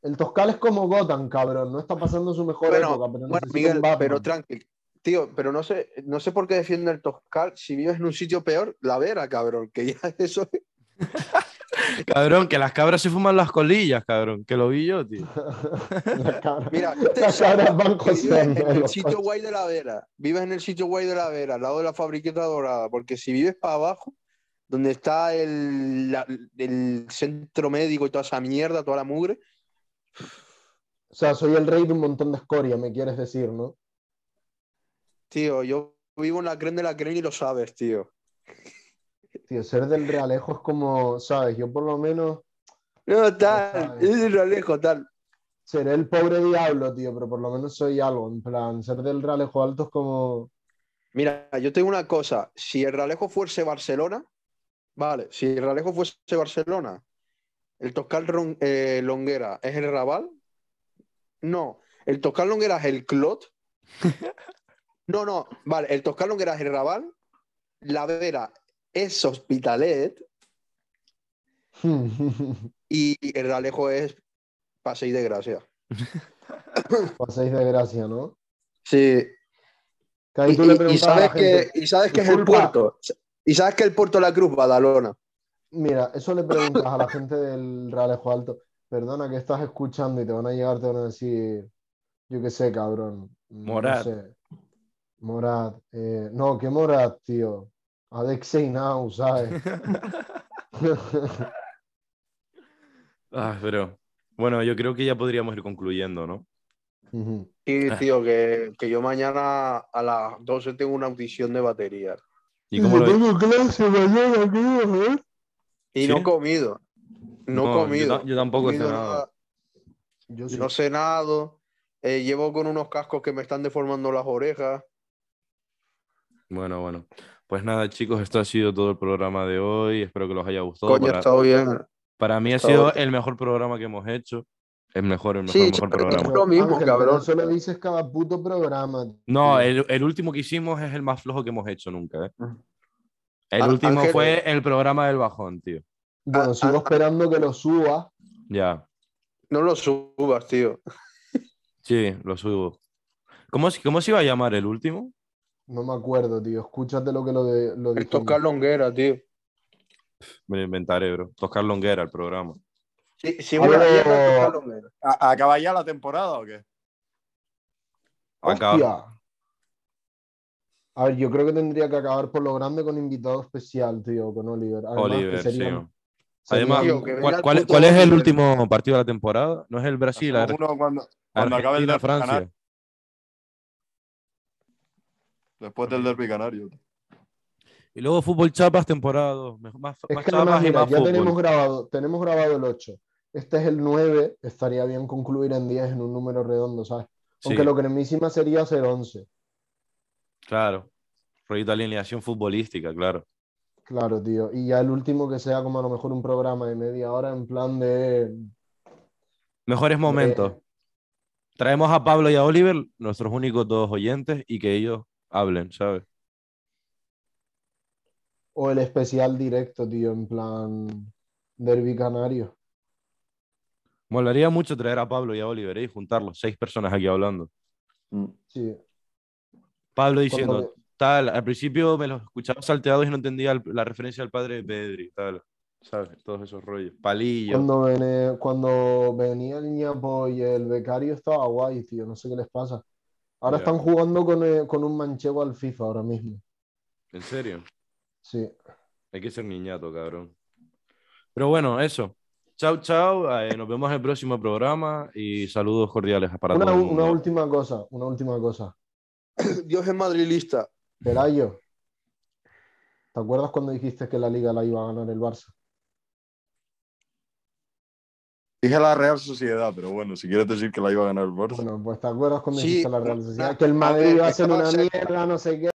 El Toscal es como Gotham, cabrón. No está pasando su mejor Bueno, época, pero Bueno, Miguel, pero tranquilo. Tío, pero no sé, no sé por qué defiende el Toscal. Si vives en un sitio peor, la vera, cabrón. Que ya eso. Cabrón, que las cabras se fuman las colillas, cabrón. Que lo vi yo, tío. Cabra- Mira, tú te Las cabras van vives en el sitio coches. guay de la vera. Vives en el sitio guay de la vera, al lado de la fabriqueta dorada. Porque si vives para abajo, donde está el, la- el centro médico y toda esa mierda, toda la mugre, O sea, soy el rey de un montón de escoria, me quieres decir, ¿no? Tío, yo vivo en la creen de la creen y lo sabes, tío. Tío, ser del Realejo es como, ¿sabes? Yo por lo menos No, tal, es el Realejo, tal. seré el pobre diablo, tío, pero por lo menos soy algo. En plan, ser del Realejo Alto es como. Mira, yo tengo una cosa. Si el Realejo fuese Barcelona, vale, si el Realejo fuese Barcelona, el Toscal Ron- eh, Longuera es el Raval. No, el Toscal Longuera es el Clot. No, no, vale, el Toscal Longuera es el Raval. La Vera es Hospitalet y el Realejo es Paseo de Gracia. Paséis de gracia, ¿no? Sí, Que ahí y, tú le y- sabes que, gente, y sabes que es el puerto. Y sabes que el puerto de la Cruz, Badalona. Mira, eso le preguntas a la gente del Realejo Alto. Perdona, que estás escuchando y te van a llegar, te van a decir, yo qué sé, cabrón. no Morat. sé. Morat. eh, no, ¿qué Morat, tío? Alexei Now, ¿sabes? Ah, pero bueno, yo creo que ya podríamos ir concluyendo, ¿no? Sí, Ah. tío, que, que yo mañana a las 12 tengo una audición de batería. ¿Y cómo lo tengo clase mañana, tío, ¿eh? Y ¿Sí? no he comido. No, No, he yo comido. yo tampoco he comido cenado. Yo sí. No he cenado. Eh, llevo con unos cascos que me están deformando las orejas. Bueno, bueno. Pues nada, chicos, esto ha sido todo el programa de hoy. Espero que los haya gustado. Coño, ha Para, estado bien. para mí ha sido bien. el mejor programa que hemos hecho. El mejor, el mejor, Sí, el mejor programa. lo mismo, Ángel, cabrón. pero eso lo dices cada puto programa. No, el, el último que hicimos es el más flojo que hemos hecho nunca, ¿eh? El Á- último Ángel- fue el programa del bajón, tío. Bueno, Ah, sigo ah, esperando que lo suba. Ya, No lo subas, tío. sí, lo subo. ¿Cómo, se- ¿Cómo se iba a llamar el último? No me acuerdo, tío. Escúchate lo que lo, de, lo El dijimos. Toscar Longuera, tío. Me lo inventaré, bro. Toscar Longuera, el programa. Sí, sí, mierda el Toscar Longuera. ¿A- ¿Acaba ya la temporada o qué? Hostia. A ver, yo creo que tendría que acabar por lo grande con invitado especial, tío, con Oliver. Además, que Oliver, sí. sería- Además, Tío, ¿cuál, cuál- es el último partido de la temporada? ¿No es el Brasil? Uno cuando, cuando acabe el derbi Francia. canario, después del derby canario. Y luego fútbol chapas temporada 2. Más, más Es que chapas además, y mira, más ya fútbol. tenemos grabado, tenemos grabado el 8. Este es el 9. Estaría bien concluir en 10 en un número redondo, ¿sabes? Sí, Aunque lo cremísima sería hacer 11. claro. Proyecto de alineación futbolística, claro. Claro, tío. Y ya el último que sea como a lo mejor un programa de media hora en plan de... Mejores momentos. Traemos a Pablo y a Oliver, nuestros únicos dos oyentes, y que ellos hablen, ¿sabes? O el especial directo, tío, en plan Derby Canario. Molaría mucho traer a Pablo y a Oliver ¿eh? y juntarlos, seis personas aquí hablando. Sí. Pablo diciendo, tal, al principio me los escuchaba salteados y no entendía el- la referencia al padre de Pedri, tal, ¿sabes? Todos esos rollos. Palillo. Cuando, vene- cuando venía el ñapo y el becario estaba guay, tío. No sé qué les pasa. Ahora están jugando con, eh, con un manchego al FIFA ahora mismo. ¿En serio? Sí. Hay que ser niñato, cabrón. Pero bueno, eso. Chao, chao. eh, nos vemos en el próximo programa y saludos cordiales para Una, todo el mundo. una última cosa, una última cosa. Dios es madrilista. Pelayo, ¿te acuerdas cuando dijiste que la liga la iba a ganar el Barça? Dije la Real Sociedad, pero bueno, si quieres decir que la iba a ganar el Barça. Bueno, pues ¿te acuerdas cuando Sí, dijiste la Real Sociedad? Que el a Madrid iba a ser estaba una mierda, no sé qué.